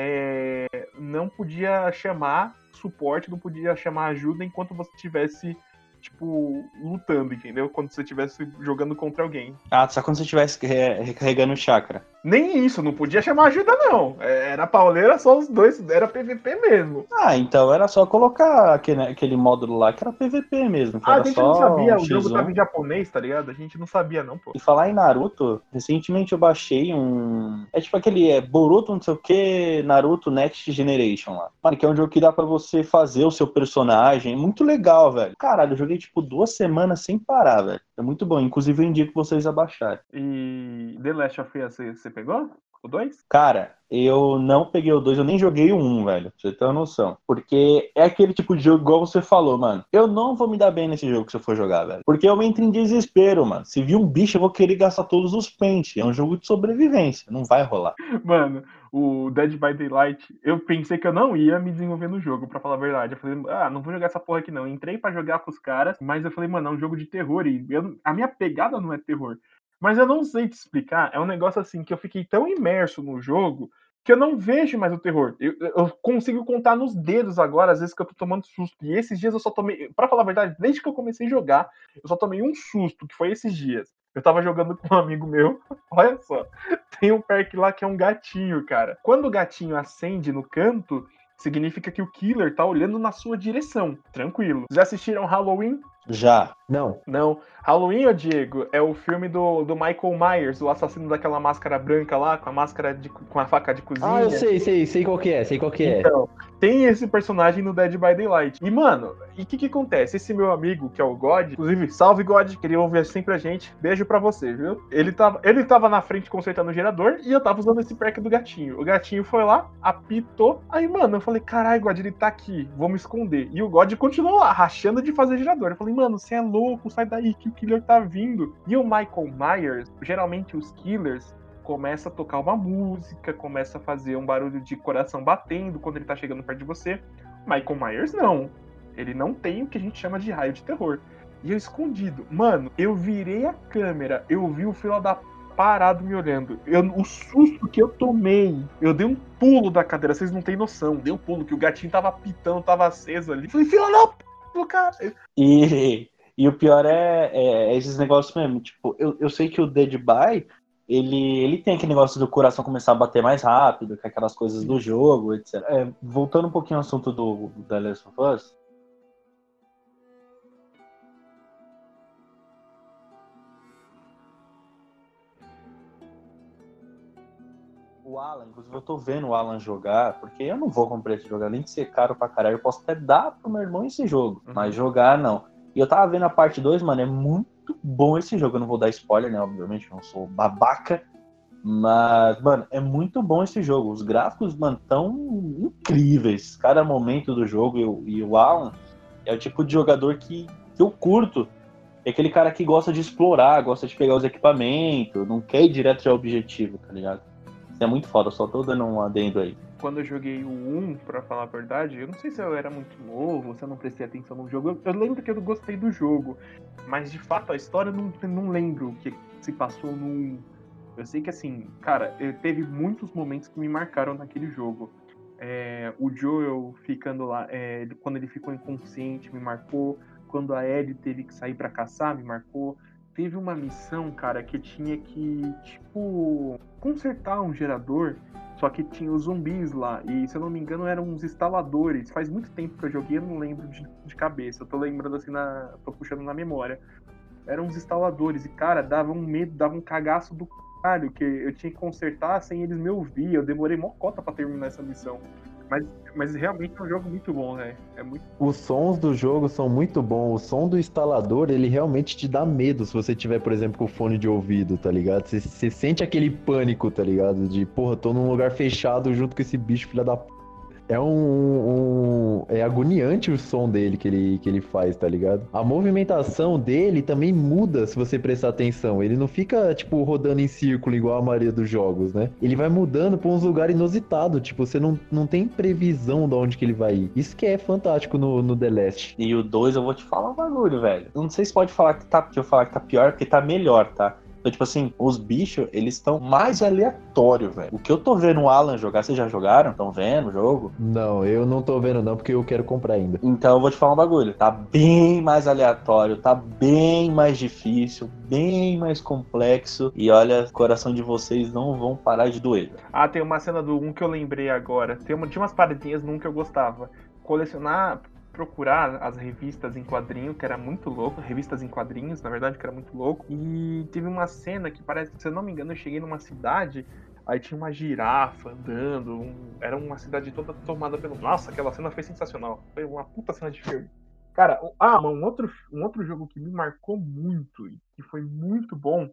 é, não podia chamar suporte, não podia chamar ajuda enquanto você estivesse, tipo, lutando, entendeu? Quando você estivesse jogando contra alguém. Ah, só quando você estivesse re- recarregando o chakra. Nem isso, não podia chamar ajuda, não. É, Era pauleira só os dois, era PVP mesmo. Ah, então era só colocar aquele, aquele módulo lá que era PVP mesmo. Ah, a gente não sabia, um o jogo X1. tava em japonês, tá ligado? A gente não sabia, não, pô. E falar em Naruto, recentemente eu baixei um. É tipo aquele é, Boruto, não sei o que, Naruto Next Generation lá. Mano, que é um jogo que dá pra você fazer o seu personagem. Muito legal, velho. Caralho, eu joguei tipo duas semanas sem parar, velho. É muito bom. Inclusive eu indico vocês a baixarem. E The Last of Us, você, pegou? O 2? Cara, eu não peguei o 2, eu nem joguei o 1, velho. Pra você ter uma noção. Porque é aquele tipo de jogo, igual você falou, mano. Eu não vou me dar bem nesse jogo se eu for jogar, velho. Porque eu entro em desespero, mano. Se vir um bicho, eu vou querer gastar todos os pentes. É um jogo de sobrevivência. Não vai rolar. Mano, o Dead by Daylight, eu pensei que eu não ia me desenvolver no jogo, pra falar a verdade. Eu falei, ah, não vou jogar essa porra aqui não. Entrei pra jogar com os caras, mas eu falei, mano, é um jogo de terror e eu- a minha pegada não é terror. Mas eu não sei te explicar, é um negócio assim que eu fiquei tão imerso no jogo que eu não vejo mais o terror. Eu, eu consigo contar nos dedos agora, às vezes que eu tô tomando susto. E esses dias eu só tomei, pra falar a verdade, desde que eu comecei a jogar, eu só tomei um susto, que foi esses dias. Eu tava jogando com um amigo meu, olha só tem um perk lá que é um gatinho, cara. Quando o gatinho acende no canto, significa que o killer tá olhando na sua direção. Tranquilo. Já assistiram Halloween? Já. Não. Não. Halloween, ô Diego, é o filme do, do Michael Myers, o assassino daquela máscara branca lá, com a máscara de, com a faca de cozinha. Ah, eu sei, sei, sei qual que é, sei qual que é. Então, tem esse personagem no Dead by Daylight. E, mano, e o que que acontece? Esse meu amigo, que é o God, inclusive, salve God, queria ouvir sempre a gente. Beijo pra você, viu? Ele tava, ele tava na frente consertando o gerador e eu tava usando esse perk do gatinho. O gatinho foi lá, apitou. Aí, mano, eu falei, caralho, God, ele tá aqui, vou me esconder. E o God continuou lá, rachando de fazer gerador. Eu falei, mano, você é louco, sai daí que o killer tá vindo. E o Michael Myers, geralmente os killers, começa a tocar uma música, começa a fazer um barulho de coração batendo quando ele tá chegando perto de você. Michael Myers não. Ele não tem o que a gente chama de raio de terror. E eu escondido. Mano, eu virei a câmera, eu vi o fila da parado me olhando. Eu, o susto que eu tomei, eu dei um pulo da cadeira, vocês não têm noção. Dei um pulo, que o gatinho tava pitando, tava aceso ali. Falei, fila da p, cara. E, e o pior é, é esses negócios mesmo. Tipo, eu, eu sei que o Dead by, ele, ele tem aquele negócio do coração começar a bater mais rápido, com aquelas coisas do jogo, etc. É, voltando um pouquinho ao assunto do, do The Last of Us. O Alan, inclusive eu tô vendo o Alan jogar, porque eu não vou comprar esse jogo, além de ser caro pra caralho, eu posso até dar pro meu irmão esse jogo, Uhum. mas jogar não. E eu tava vendo a parte 2, mano, é muito bom esse jogo. Eu não vou dar spoiler, né? Obviamente, eu não sou babaca. Mas, mano, é muito bom esse jogo. Os gráficos, mano, tão incríveis. Cada momento do jogo. E, o- e o Alan é o tipo de jogador que, que eu curto. É aquele cara que gosta de explorar, gosta de pegar os equipamentos, não quer ir direto ao objetivo, tá ligado? É muito foda, só tô dando um adendo aí. quando eu joguei o 1, pra falar a verdade, eu não sei se eu era muito novo, se eu não prestei atenção no jogo. Eu, lembro que eu gostei do jogo, mas de fato a história eu não, não lembro o que se passou no 1. Eu sei que assim, cara, eu- teve muitos momentos que me marcaram naquele jogo. É, o Joel ficando lá, é, quando ele ficou inconsciente, me marcou. Quando a Ellie teve que sair pra caçar, me marcou. Teve uma missão, cara, que tinha que, tipo, consertar um gerador só que tinha os zumbis lá. E se eu não me engano, eram uns instaladores. Faz muito tempo que eu joguei, eu não lembro de, de cabeça. Eu tô lembrando assim na. tô puxando na memória. eram os instaladores. E, cara, dava um medo, dava um cagaço do caralho, que eu tinha que consertar sem eles me ouvir. Eu demorei mó cota pra terminar essa missão. Mas, mas realmente é um jogo muito bom, né? É muito... Os sons do jogo são muito bons. O som do instalador, ele realmente te dá medo se você tiver, por exemplo, com fone de ouvido, tá ligado? Você, você sente aquele pânico, tá ligado? De, porra, tô num lugar fechado junto com esse bicho, filha da p é um, um, É agoniante o som dele que ele, que ele faz, tá ligado? A movimentação dele também muda se você prestar atenção. Ele não fica, tipo, rodando em círculo igual a maioria dos jogos, né? Ele vai mudando pra uns lugares inusitados. Tipo, você não, não tem previsão de onde que ele vai ir. Isso que é fantástico no, no The Last. E o 2, eu vou te falar um bagulho, velho. Eu não sei se pode falar que tá. Que eu falar que tá pior, porque tá melhor, tá? Então, tipo assim, os bichos, eles estão mais aleatórios, velho. O que eu tô vendo o Alan jogar, vocês já jogaram? Estão vendo o jogo? Não, eu não tô vendo não, porque eu quero comprar ainda. Então eu vou te falar um bagulho. Tá bem mais aleatório, tá bem mais difícil, bem mais complexo. E olha, o coração de vocês não vão parar de doer. Ah, tem uma cena do 1 que eu lembrei agora. Tem uma, tinha umas paredinhas no 1 que eu gostava. Colecionar procurar as revistas em quadrinho, que era muito louco, revistas em quadrinhos, na verdade, que era muito louco. E teve uma cena que parece, se eu não me engano, eu cheguei numa cidade, aí tinha uma girafa andando, um, era uma cidade toda tomada pelo. Nossa, aquela cena foi sensacional. Foi uma puta cena de filme. Cara, ah, um outro, um outro jogo que me marcou muito e que foi muito bom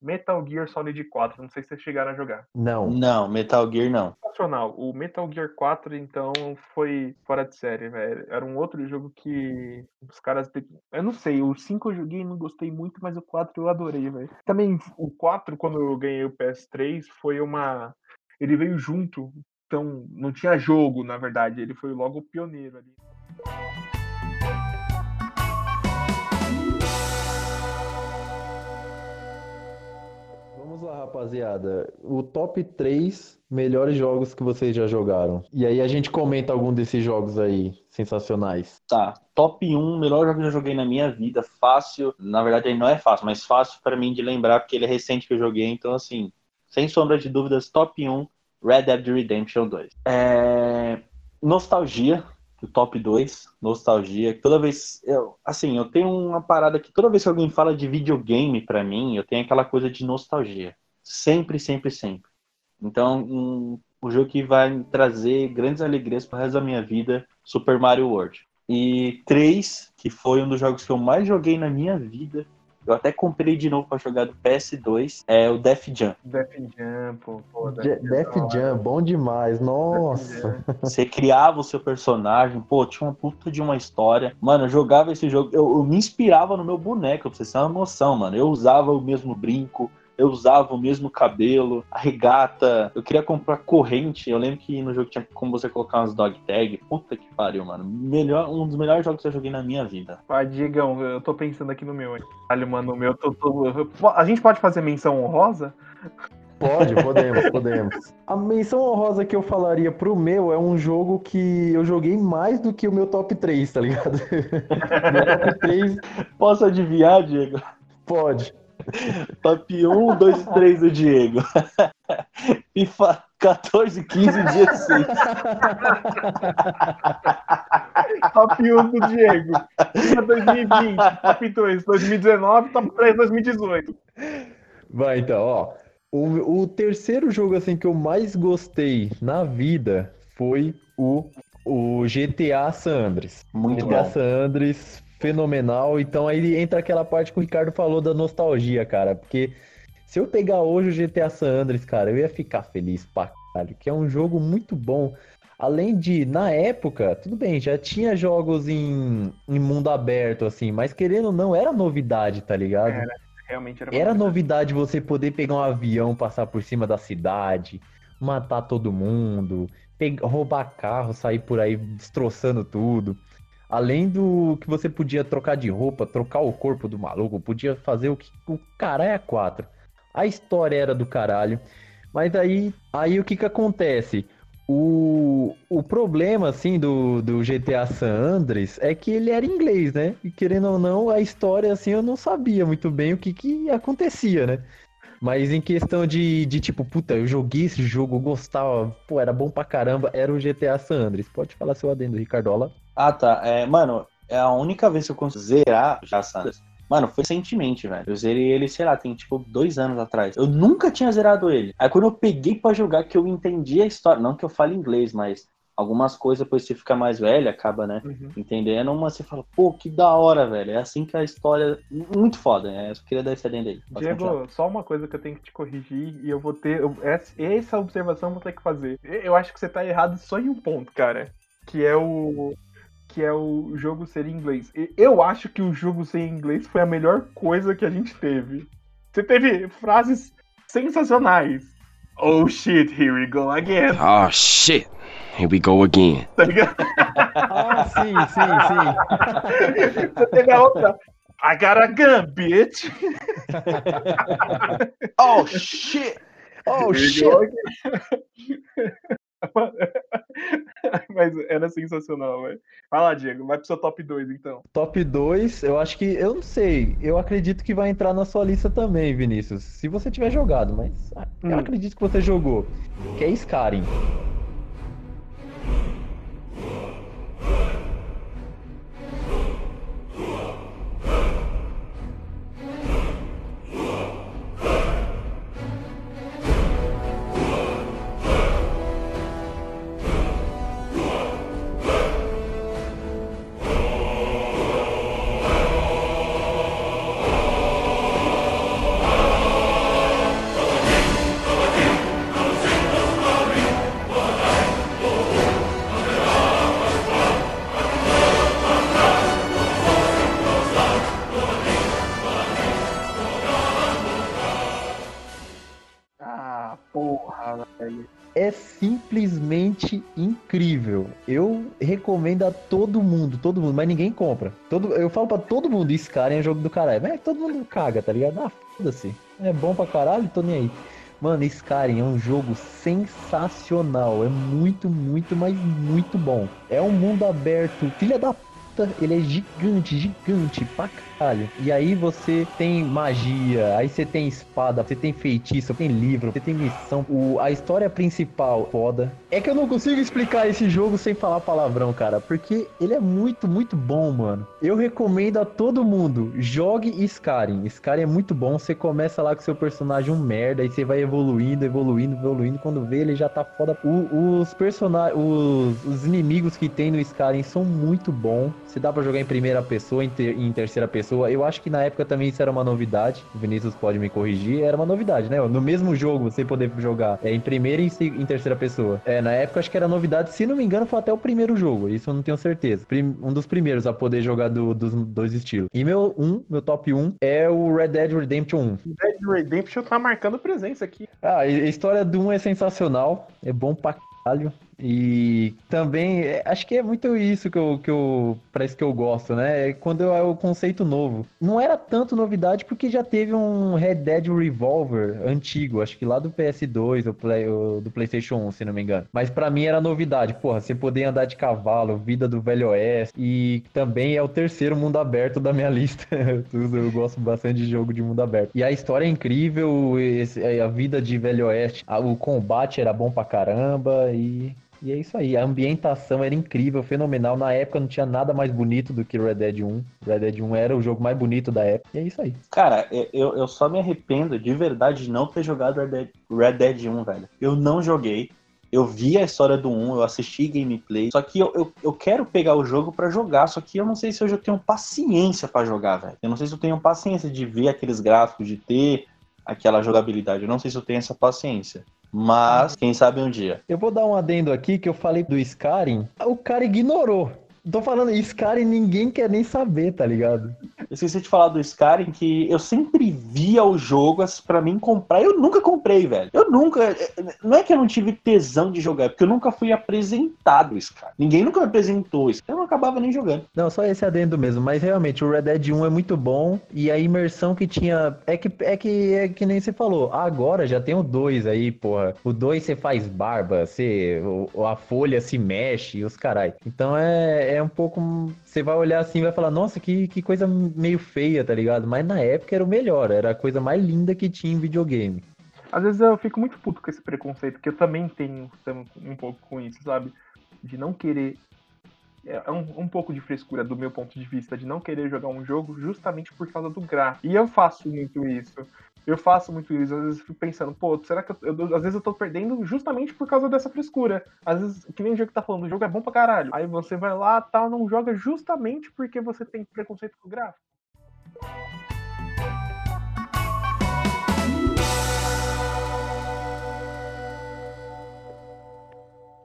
Metal Gear Solid 4. Não sei se vocês chegaram a jogar. Não. Não, Metal Gear não. Sensacional. O Metal Gear 4, então, foi fora de série, velho. Era um outro jogo que os caras. Eu não sei, o 5 eu joguei e não gostei muito, mas o 4 eu adorei, velho. Também o 4, quando eu ganhei o PS3, foi uma. Ele veio junto. Então, não tinha jogo, na verdade. Ele foi logo o pioneiro ali. Vamos lá, rapaziada. O top 3 melhores jogos que vocês já jogaram. E aí a gente comenta algum desses jogos aí, sensacionais. Tá, top 1, melhor jogo que eu joguei na minha vida, fácil. Na verdade, ele não é fácil, mas fácil para mim de lembrar, porque ele é recente que eu joguei, então assim, sem sombra de dúvidas, top 1, Red Dead Redemption 2. É... Nostalgia, o top 2, nostalgia. Toda vez, eu, assim, eu tenho uma parada que toda vez que alguém fala de videogame para mim, eu tenho aquela coisa de nostalgia. Sempre, sempre, sempre. Então, um, o jogo que vai trazer grandes alegrias pro resto da minha vida, Super Mario World. E 3, que foi um dos jogos que eu mais joguei na minha vida, eu até comprei de novo para jogar do PS2. É o Def Jam. Def Jam, pô. pô Def, Def Jam, bom demais. Nossa. Você criava o seu personagem, pô, tinha uma puta de uma história. Mano, eu jogava esse jogo, eu, eu me inspirava no meu boneco, pra vocês terem uma noção, mano. Eu usava o mesmo brinco, eu usava o mesmo cabelo, a regata, eu queria comprar corrente. Eu lembro que no jogo tinha como você colocar umas dog tag. Puta que pariu, mano. Melhor, um dos melhores jogos que eu joguei na minha vida. Ah, Diegão, eu tô pensando aqui no meu. Olha, mano, o meu. Tô, tô... A gente pode fazer menção honrosa? Pode, podemos, podemos. A menção honrosa que eu falaria pro meu é um jogo que eu joguei mais do que o meu top 3, tá ligado? meu top 3. Posso adivinhar, Diego? Pode. Top 1, 2 e 3 do Diego. FIFA 14, 15 e 16. top 1 do Diego. FIFA 2020. Top 2, 2019. Top 3, 2018. Vai então, ó. O, o terceiro jogo assim que eu mais gostei na vida foi o, o GTA San Andreas. Muito GTA bom. San Andreas fenomenal. Então aí entra aquela parte que o Ricardo falou da nostalgia, cara. Porque se eu pegar hoje o GTA San Andreas, cara, eu ia ficar feliz pra caralho. Que é um jogo muito bom. Além de, na época, tudo bem, já tinha jogos em, em mundo aberto, assim, mas querendo ou não, era novidade, tá ligado? Era, realmente era. Era novidade você poder pegar um avião, passar por cima da cidade, matar todo mundo, pegar, roubar carro, sair por aí destroçando tudo. Além do que você podia trocar de roupa, trocar o corpo do maluco, podia fazer o que o caralho é quatro. A história era do caralho. Mas aí, aí o que que acontece? O, o problema, assim, do, do GTA San Andreas é que ele era inglês, né? E querendo ou não, a história, assim, eu não sabia muito bem o que que acontecia, né? Mas em questão de, de tipo, puta, eu joguei esse jogo, gostava, pô, era bom pra caramba, era o GTA San Andreas. Pode falar seu adendo, Ricardola. Ah, tá. É, mano, é a única vez que eu consigo zerar já Sanders Mano, foi recentemente, velho. Eu zerei ele, sei lá, tem tipo dois anos atrás. Eu nunca tinha zerado ele. Aí quando eu peguei pra jogar, que eu entendi a história. Não que eu fale inglês, mas algumas coisas, depois você fica mais velho, acaba, né? Uhum. Entendendo, mas você fala, pô, que da hora, velho. É assim que a história. Muito foda, né? Eu só queria dar esse adendo aí. Pode continuar. Diego, só uma coisa que eu tenho que te corrigir e eu vou ter. essa observação eu vou ter que fazer. Eu acho que você tá errado só em um ponto, cara. Que é o. Que é o jogo ser em inglês. Eu acho que o jogo ser em inglês foi a melhor coisa que a gente teve. Você teve frases sensacionais. Oh shit, here we go again. Oh shit. Here we go again. Tá ligado? Ah, sim, sim, sim. Você teve a outra. I got a gun, bitch. Oh, shit! Oh, shit! Mas era sensacional, velho. Vai lá, Diego. Vai pro seu top 2, então. Top 2, eu acho que. Eu não sei. Eu acredito que vai entrar na sua lista também, Vinícius. Se você tiver jogado, mas ah, eu Hum. acredito que você jogou. Que é Skyrim. Todo mundo, mas ninguém compra. Todo, eu falo pra todo mundo, Skyrim é jogo do caralho. Mas todo mundo caga, tá ligado? Ah, foda-se. É bom pra caralho, tô nem aí. Mano, Skyrim é um jogo sensacional. É muito, muito, mas muito bom. É um mundo aberto. Filha da puta, ele é gigante, gigante pra caralho. E aí você tem magia, aí você tem espada, você tem feitiço, tem livro, você tem missão. O, a história principal foda. É que eu não consigo explicar esse jogo sem falar palavrão, cara. Porque ele é muito, muito bom, mano. Eu recomendo a todo mundo. Jogue Skyrim. Skyrim é muito bom. Você começa lá com seu personagem um merda, aí você vai evoluindo, evoluindo, evoluindo. Quando vê, ele já tá foda. O- os personagens, os, os inimigos que tem no Skyrim são muito bons. Se dá pra jogar em primeira pessoa, em, ter- em terceira pessoa. Eu acho que na época também isso era uma novidade. O Vinícius pode me corrigir. Era uma novidade, né? No mesmo jogo você poder jogar é, em primeira e em, terceira pessoa. É, na época acho que era novidade. Se não me engano, foi até o primeiro jogo. Isso eu não tenho certeza. Um dos primeiros a poder jogar do- dos dois estilos. E meu um, meu top 1 é o Red Dead Redemption 1. Dead Redemption tá marcando presença aqui. Ah, a história do 1 é sensacional, é bom pra caralho. E também, é, acho que é muito isso que eu, que eu parece que eu gosto, né? É quando é o conceito novo. Não era tanto novidade porque já teve um Red Dead Revolver antigo, acho que lá do PS2 ou Play- do PlayStation 1, se não me engano. Mas pra mim era novidade, porra, você poder andar de cavalo, vida do Velho Oeste. E também é o terceiro mundo aberto da minha lista. Eu gosto bastante de jogo de mundo aberto. E a história é incrível, a vida de Velho Oeste, o combate era bom pra caramba e. E é isso aí, a ambientação era incrível, fenomenal. Na época não tinha nada mais bonito do que Red Dead 1. Red Dead 1 era o jogo mais bonito da época. E é isso aí. Cara, eu, eu só me arrependo de verdade de não ter jogado Red Dead, Red Dead 1, velho. Eu não joguei. Eu vi a história do 1, eu assisti gameplay. Só que eu, eu, eu quero pegar o jogo pra jogar. Só que eu não sei se hoje eu tenho paciência pra jogar, velho. Eu não sei se eu tenho paciência de ver aqueles gráficos, de ter aquela jogabilidade. Eu não sei se eu tenho essa paciência. Mas, quem sabe um dia. Eu vou dar um adendo aqui que eu falei do Skyrim. O cara ignorou. Tô falando, Skyrim ninguém quer nem saber, tá ligado? Esqueci de falar do Skyrim que eu sempre via o jogo assim, pra mim comprar. Eu nunca comprei, velho. Eu nunca. Não é que eu não tive tesão de jogar, é porque eu nunca fui apresentado o Skyrim. Ninguém nunca me apresentou isso. Eu não acabava nem jogando. Não, só esse adendo mesmo, mas realmente o Red Dead 1 é muito bom e a imersão que tinha é que é que é que nem você falou. Agora já tem o 2 aí, porra. O 2 você faz barba, você a folha se mexe, os carai. Então é, é um pouco você vai olhar assim e vai falar, nossa, que, que coisa meio feia, tá ligado? Mas na época era o melhor, era a coisa mais linda que tinha em videogame. Às vezes eu fico muito puto com esse preconceito, que eu também tenho um pouco com isso, sabe? De não querer é um, um pouco de frescura do meu ponto de vista de não querer jogar um jogo justamente por causa do gráfico. E eu faço muito isso. Eu faço muito isso. Às vezes fico pensando, pô, será que eu, eu- às vezes eu tô perdendo justamente por causa dessa frescura. Às vezes, que nem o jogo que tá falando, o jogo é bom pra caralho. Aí você vai lá, tal, não joga justamente porque você tem preconceito com o gráfico.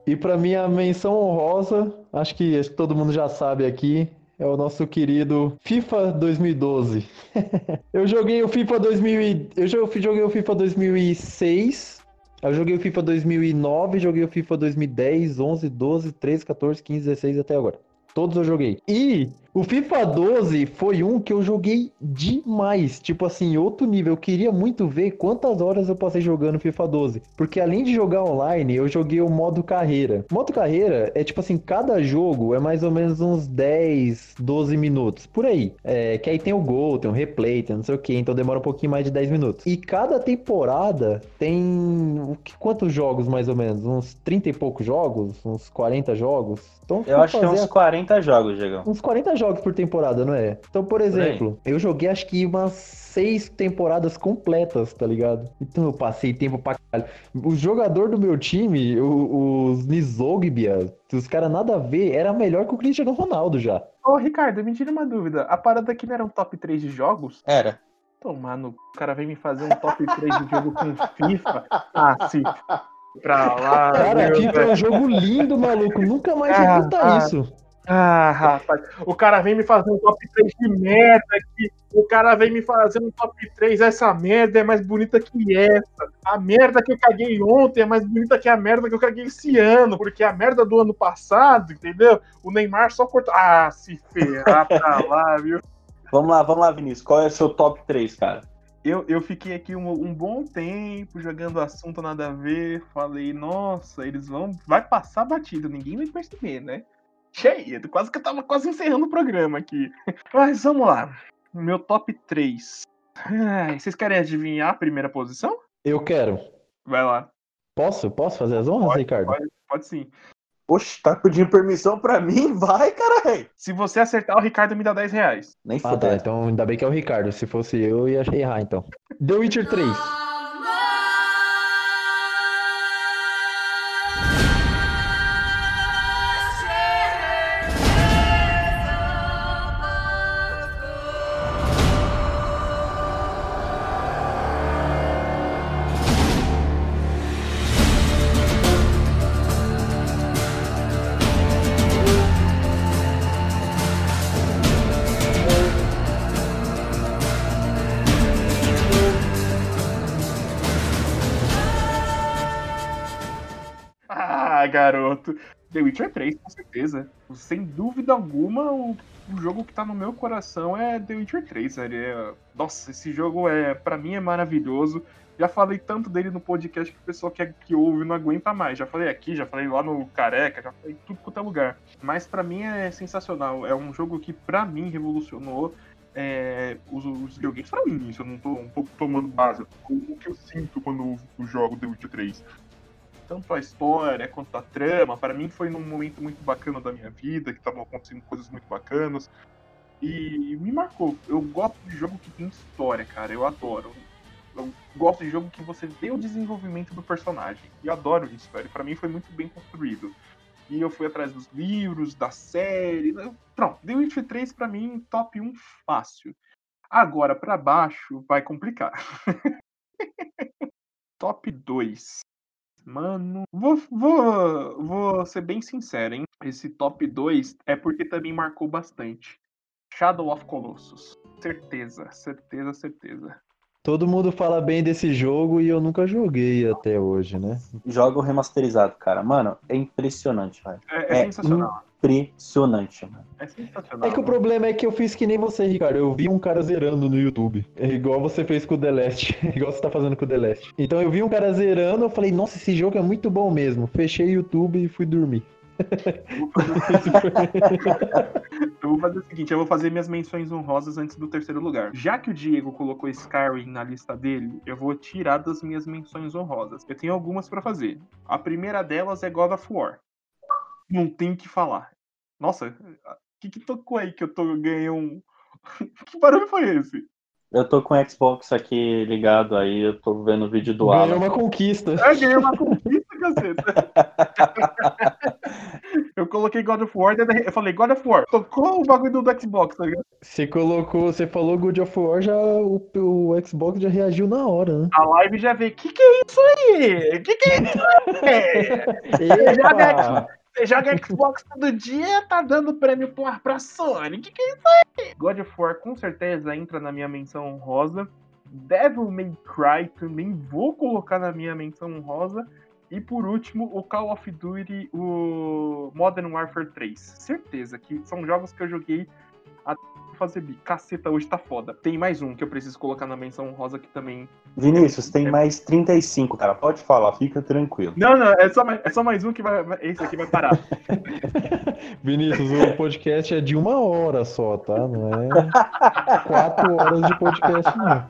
E pra minha menção honrosa, acho que acho que todo mundo já sabe aqui, é o nosso querido FIFA 2012. eu joguei o FIFA 2000 e- eu jo- joguei o FIFA 2006, eu joguei o FIFA 2009, joguei o FIFA 2010, 11, 12, 13, 14, 15, 16 até agora. Todos eu joguei. E o FIFA 12 foi um que eu joguei demais. Tipo assim, outro nível. Eu queria muito ver quantas horas eu passei jogando FIFA 12. Porque além de jogar online, eu joguei o modo carreira. Modo carreira é tipo assim, cada jogo é mais ou menos uns 10, 12 minutos. Por aí. É, que aí tem o gol, tem o replay, tem não sei o que. Então demora um pouquinho mais de 10 minutos. E cada temporada tem. o que- Quantos jogos mais ou menos? Uns 30 e poucos jogos? Uns 40 jogos? Então, Eu acho que é uns a 40 jogos, Diegão. uns 40 jogos por temporada, não é? Então, por exemplo, eu joguei acho que umas seis temporadas completas, tá ligado? Então eu passei tempo pra caralho. O jogador do meu time, o- os Nizogbia, os caras nada a ver, era melhor que o Cristiano Ronaldo já. Ô, Ricardo, me tira uma dúvida. A parada aqui não era um top 3 de jogos? Era. Tomar no. O cara vem me fazer um top 3 de jogo com FIFA. Ah, sim. Pra lá. Cara, FIFA é um jogo lindo, maluco. Nunca mais vou Ah, escutar ah. isso. Ah, rapaz. O cara vem me fazer um top 3 de merda aqui. O cara vem me fazer um top 3. Essa merda é mais bonita que essa. A merda que eu caguei ontem é mais bonita que a merda que eu caguei esse ano. Porque a merda do ano passado, entendeu? O Neymar só cortou. Ah, se ferrar pra lá, viu? Vamos lá, vamos lá, Vinícius. Qual é o seu top 3, cara? Eu, eu fiquei aqui um, um bom tempo jogando assunto nada a ver. Falei, nossa, eles vão. Vai passar batido, ninguém vai perceber, né? Cheia, quase que eu tava quase encerrando o programa aqui. Mas vamos lá. Meu top 3. Ai, vocês querem adivinhar a primeira posição? Eu quero. Vai lá. Posso? Posso fazer as honras, Ricardo? Pode, pode sim. Oxe, tá pedindo permissão pra mim? Vai, caralho. Se você acertar, o Ricardo me dá 10 reais. Nem Ah, tá. fudeu. Então ainda bem que é o Ricardo. Se fosse eu, ia errar, então. The Witcher 3. Garoto. The Witcher 3, com certeza. Sem dúvida alguma, o, o jogo que tá no meu coração é The Witcher 3, velho. É- nossa, esse jogo é, para mim é maravilhoso. Já falei tanto dele no podcast que o pessoal que, que ouve não aguenta mais. Já falei aqui, já falei lá no Careca, já falei tudo quanto é lugar. Mas pra mim é sensacional. É um jogo que pra mim revolucionou é, os, os videogames. Pra mim, isso eu não tô um pouco tomando base. O que eu sinto quando eu jogo The Witcher 3 tanto a história quanto a trama, para mim foi num momento muito bacana da minha vida, que estavam acontecendo coisas muito bacanas. E me marcou. Eu gosto de jogo que tem história, cara. Eu adoro. Eu gosto de jogo que você vê o desenvolvimento do personagem. E adoro isso, velho. Pra mim foi muito bem construído. E eu fui atrás dos livros, da série. né? Pronto, The Witcher 3 pra mim, top 1 fácil. Agora, pra baixo, vai complicar. top 2. Mano, vou, vou, vou ser bem sincero, hein? Esse top 2 é porque também marcou bastante. Shadow of Colossus. Certeza, certeza, certeza. Todo mundo fala bem desse jogo e eu nunca joguei até hoje, né? Joga o remasterizado, cara. Mano, é impressionante, velho. É, é É sensacional. Impressionante, mano. É sensacional. É que o problema é que eu fiz que nem você, Ricardo. Eu vi um cara zerando no YouTube. É igual você fez com o The Last. igual você tá fazendo com o The Last. Então eu vi um cara zerando, eu falei, nossa, esse jogo é muito bom mesmo. Fechei o YouTube e fui dormir. Eu vou fazer o seguinte, eu vou fazer minhas menções honrosas antes do terceiro lugar. Já que o Diego colocou Skyrim na lista dele, eu vou tirar das minhas menções honrosas. Eu tenho algumas pra fazer. A primeira delas é God of War. Não tem o que falar. Nossa, o que, que tocou aí que eu tô, ganhei um. que barulho foi esse? Eu tô com o Xbox aqui ligado aí, eu tô vendo o vídeo do Ganhou Alan. uma conquista. Eu ganhei uma conquista, caceta. eu coloquei God of War, eu falei, God of War, tocou o bagulho do, Xbox, tá ligado? Você colocou, você falou God of War, já, o, o Xbox já reagiu na hora, né? A live já veio, que que é isso aí? Que que é isso aí? Epa! Você joga Xbox todo dia, tá dando prêmio pra, pra Sony. Que que é isso aí? God of War com certeza entra na minha menção honrosa. Devil May Cry também vou colocar na minha menção honrosa. E por último, o Call of Duty, o Modern Warfare 3. Certeza que são jogos que eu joguei fazer bi. Caceta, hoje tá foda. Tem mais um que eu preciso colocar na menção honrosa que também Vinícius, tem mais 35, cara. Pode falar, fica tranquilo. Não, não, é só mais, é só mais um que vai. vai- Esse aqui vai parar. Vinícius, o podcast é de uma hora só, tá? Não é quatro horas de podcast, não.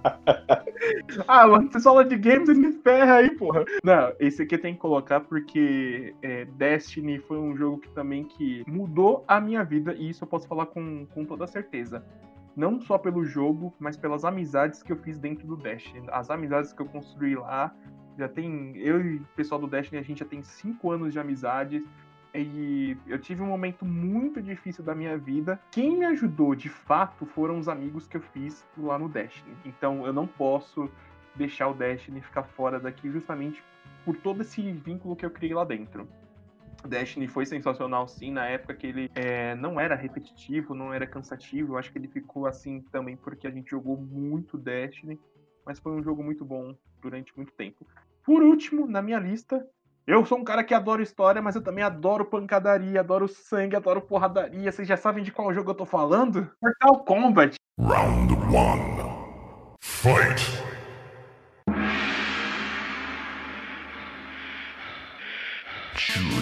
ah, mano, você fala de games e me ferra aí, porra. Não, esse aqui tem que colocar porque é, Destiny foi um jogo que também que mudou a minha vida e isso eu posso falar com, com toda certeza. Não só pelo jogo, mas pelas amizades que eu fiz dentro do Destiny. As amizades que eu construí lá. Já tem. Eu e o pessoal do Destiny, a gente já tem cinco anos de amizade. E eu tive um momento muito difícil da minha vida. Quem me ajudou de fato foram os amigos que eu fiz lá no Destiny. Então eu não posso deixar o Destiny ficar fora daqui justamente por todo esse vínculo que eu criei lá dentro. Destiny foi sensacional sim, na época que ele é, não era repetitivo, não era cansativo. Eu acho que ele ficou assim também porque a gente jogou muito Destiny, mas foi um jogo muito bom durante muito tempo. Por último, na minha lista, eu sou um cara que adora história, mas eu também adoro pancadaria, adoro sangue, adoro porradaria. Vocês já sabem de qual jogo eu tô falando? Mortal Kombat. Round one. Fight.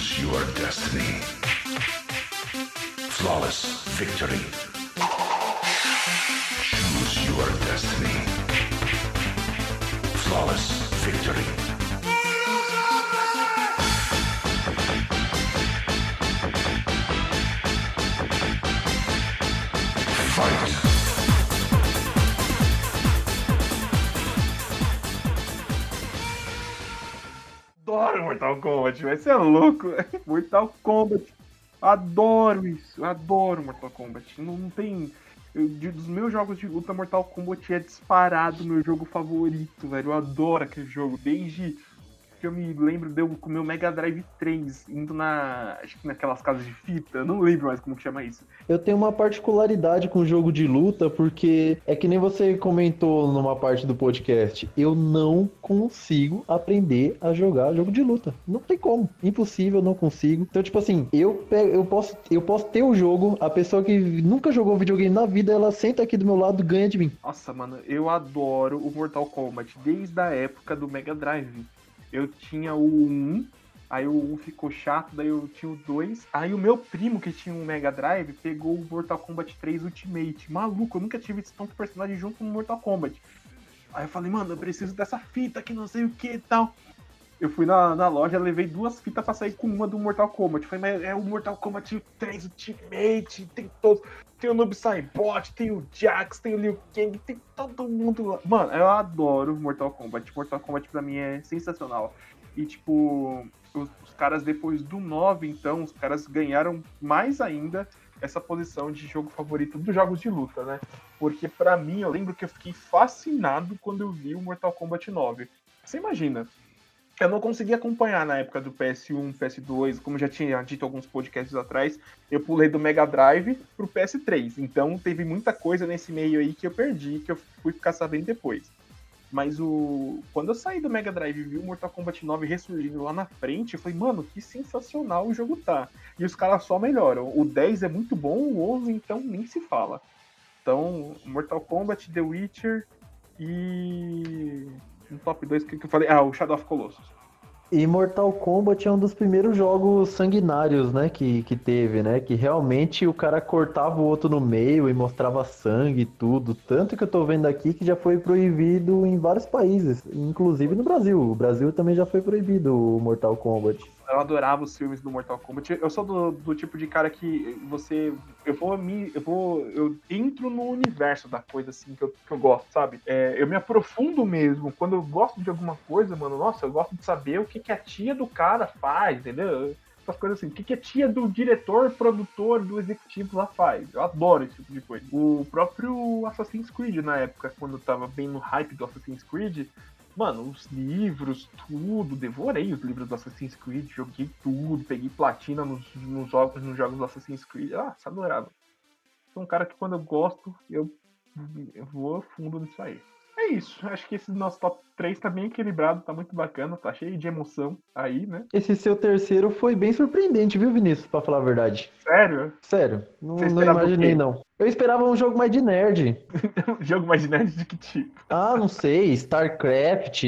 Choose your destiny. Flawless victory. Choose your destiny. Flawless victory. Adoro Mortal Kombat, vai ser louco. Mortal Kombat. Adoro isso, adoro Mortal Kombat. Não, tem. eu- dos meus jogos de luta, Mortal Kombat é disparado meu jogo favorito, velho. Eu adoro aquele jogo. Desde que eu me lembro de eu com o meu Mega Drive 3, indo na. Acho que naquelas casas de fita, não lembro mais como que chama isso. Eu tenho uma particularidade com jogo de luta, porque é que nem você comentou numa parte do podcast. Eu não consigo aprender a jogar jogo de luta. Não tem como. Impossível, não consigo. Então, tipo assim, eu, pego, eu, posso, eu posso ter o jogo, a pessoa que nunca jogou videogame na vida, ela senta aqui do meu lado ganha de mim. Nossa, mano, eu adoro o Mortal Kombat desde a época do Mega Drive. Eu tinha o 1, aí o 1 ficou chato, daí eu tinha o 2. Aí o meu primo, que tinha um Mega Drive, pegou o Mortal Kombat 3 Ultimate. Maluco, eu nunca tive esse tanto personagem junto no Mortal Kombat. Aí eu falei, mano, eu preciso dessa fita que não sei o que e tal. Eu fui na, na loja, levei duas fitas pra sair com uma do Mortal Kombat. Falei, mas é o Mortal Kombat 3 Ultimate, tem todos. Tem o Noob Saibot, tem o Jax, tem o Liu Kang, tem todo mundo lá. Mano, eu adoro Mortal Kombat. Mortal Kombat pra mim é sensacional. E tipo, os, os caras depois do 9, então, os caras ganharam mais ainda essa posição de jogo favorito dos jogos de luta, né? Porque pra mim, eu lembro que eu fiquei fascinado quando eu vi o Mortal Kombat 9. Você imagina, eu não consegui acompanhar na época do PS1, PS2, como já tinha dito alguns podcasts atrás, eu pulei do Mega Drive pro PS3. Então teve muita coisa nesse meio aí que eu perdi, que eu fui ficar sabendo depois. Mas o quando eu saí do Mega Drive e vi o Mortal Kombat 9 ressurgindo lá na frente, eu falei, mano, que sensacional o jogo tá. E os caras só melhoram. O 10 é muito bom, o 11 então nem se fala. Então, Mortal Kombat, The Witcher e no top 2 que que eu falei? Ah, o Shadow of Colossus. E Mortal Kombat é um dos primeiros jogos sanguinários, né, que, que teve, né? Que realmente o cara cortava o outro no meio e mostrava sangue e tudo. Tanto que eu tô vendo aqui que já foi proibido em vários países, inclusive no Brasil. O Brasil também já foi proibido o Mortal Kombat. Eu adorava os filmes do Mortal Kombat. Eu sou do, do tipo de cara que você. Eu vou me. Eu vou. Eu entro no universo da coisa assim que eu, que eu gosto, sabe? É, eu me aprofundo mesmo. Quando eu gosto de alguma coisa, mano, nossa, eu gosto de saber o que, que a tia do cara faz, entendeu? Essas coisas assim. O que, que a tia do diretor, produtor, do executivo lá faz. Eu adoro esse tipo de coisa. O próprio Assassin's Creed, na época, quando eu tava bem no hype do Assassin's Creed, Mano, os livros, tudo, devorei os livros do Assassin's Creed, joguei tudo, peguei platina nos, nos jogos, nos jogos do Assassin's Creed. Ah, adorava. Sou um cara que quando eu gosto, eu, eu vou fundo nisso aí. É isso, acho que esse nosso top 3 tá bem equilibrado, tá muito bacana, tá cheio de emoção aí, né? Esse seu terceiro foi bem surpreendente, viu, Vinícius? Pra falar a verdade. Sério? Sério, não, Você não imaginei, não. Eu esperava um jogo mais de nerd. Jogo mais de nerd de que tipo? Ah, não sei, StarCraft.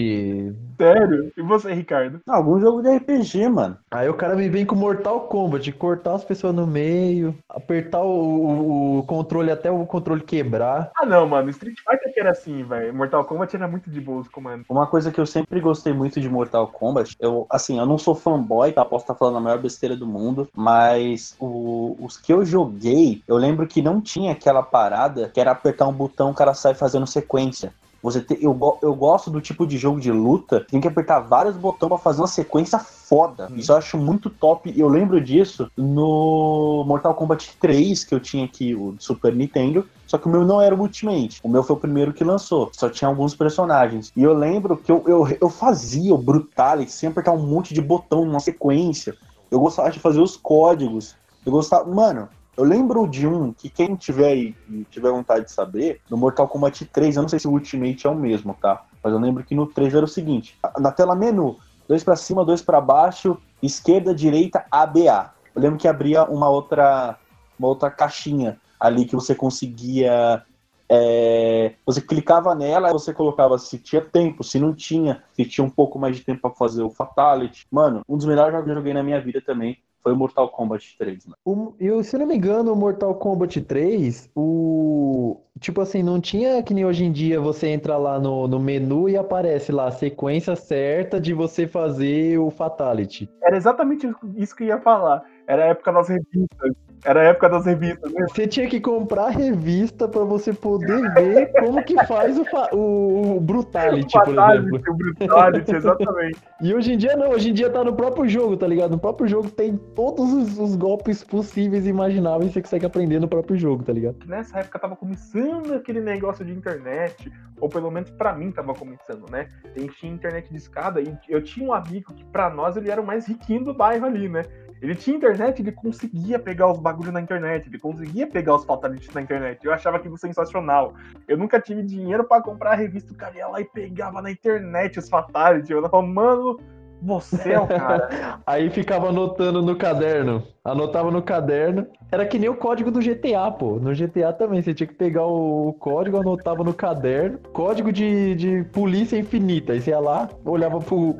Sério? E você, Ricardo? Não, algum jogo de RPG, mano. Aí o cara me vem com Mortal Kombat, cortar as pessoas no meio, apertar o, o- o controle até o controle quebrar. Ah, não, mano, Street Fighter que era assim, velho. Mortal Kombat era muito de boa os Uma coisa que eu sempre gostei muito de Mortal Kombat, eu, assim, eu não sou fanboy, tá? Posso estar falando a maior besteira do mundo, mas o- os que eu joguei, eu lembro que não tinha aquela parada que era apertar um botão o cara sai fazendo sequência. Você te- eu, eu gosto do tipo de jogo de luta, tem que apertar vários botões pra fazer uma sequência foda. Isso eu acho muito top. E eu lembro disso no Mortal Kombat 3, que eu tinha aqui, o Super Nintendo. Só que o meu não era o Ultimate. O meu foi o primeiro que lançou. Só tinha alguns personagens. E eu lembro que eu, eu, eu fazia o Brutality sem apertar um monte de botão numa sequência. Eu gostava de fazer os códigos. Eu gostava. Mano, eu lembro de um que quem tiver aí tiver vontade de saber, no Mortal Kombat 3, eu não sei se o Ultimate é o mesmo, tá? Mas eu lembro que no 3 era o seguinte: na tela menu, dois pra cima, dois pra baixo, esquerda, direita, ABA. Eu lembro que abria uma outra, uma outra caixinha ali que você conseguia. é, você clicava nela, você colocava se tinha tempo, se não tinha, se tinha um pouco mais de tempo pra fazer o Fatality. Mano, um dos melhores jogos que eu joguei na minha vida também foi o Mortal Kombat 3, mano. O, eu, se não me engano, o Mortal Kombat 3, o. Tipo assim, não tinha que nem hoje em dia você entra lá no, no menu e aparece lá a sequência certa de você fazer o Fatality. Era exatamente isso que eu ia falar. Era a época das revistas. Era a época das revistas, né? Você tinha que comprar a revista pra você poder ver como que faz o, fa- o, o Brutality, por exemplo. Fatality, o Brutality, exatamente. E hoje em dia não, hoje em dia tá no próprio jogo, tá ligado? No próprio jogo tem todos os, os golpes possíveis e imagináveis que você consegue aprender no próprio jogo, tá ligado? Nessa época tava começando aquele negócio de internet, ou pelo menos pra mim tava começando, né? A gente tinha internet de escada e eu tinha um amigo que pra nós ele era o mais riquinho do bairro ali, né? Ele tinha internet, ele conseguia pegar os bagulhos na internet, ele conseguia pegar os fatalities na internet. Eu achava aquilo sensacional. Eu nunca tive dinheiro pra comprar a revista, o cara ia lá e pegava na internet os fatalities. Eu falava, mano, você é o cara. Aí ficava anotando no caderno. Anotava no caderno. Era que nem o código do GTA, pô. No GTA também. Você tinha que pegar o código, anotava no caderno. Código de, de polícia infinita. Aí você ia lá, olhava pro.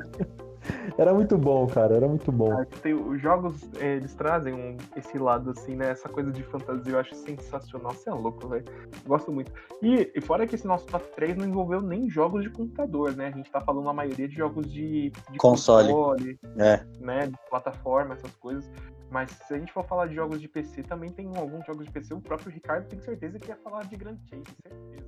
Era muito bom, cara. Era muito bom. Ah, tem- os jogos, eh, eles trazem um- esse lado, assim, né? Essa coisa de fantasia eu acho sensacional. Você é louco, velho. Gosto muito. E, e fora que esse nosso top 3 não envolveu nem jogos de computador, né? A gente tá falando a maioria de jogos de, de Console. É. né? De plataforma, essas coisas. Mas se a gente for falar de jogos de PC, também tem alguns jogos de PC. O próprio Ricardo tem certeza que ia falar de Grand Chase, certeza.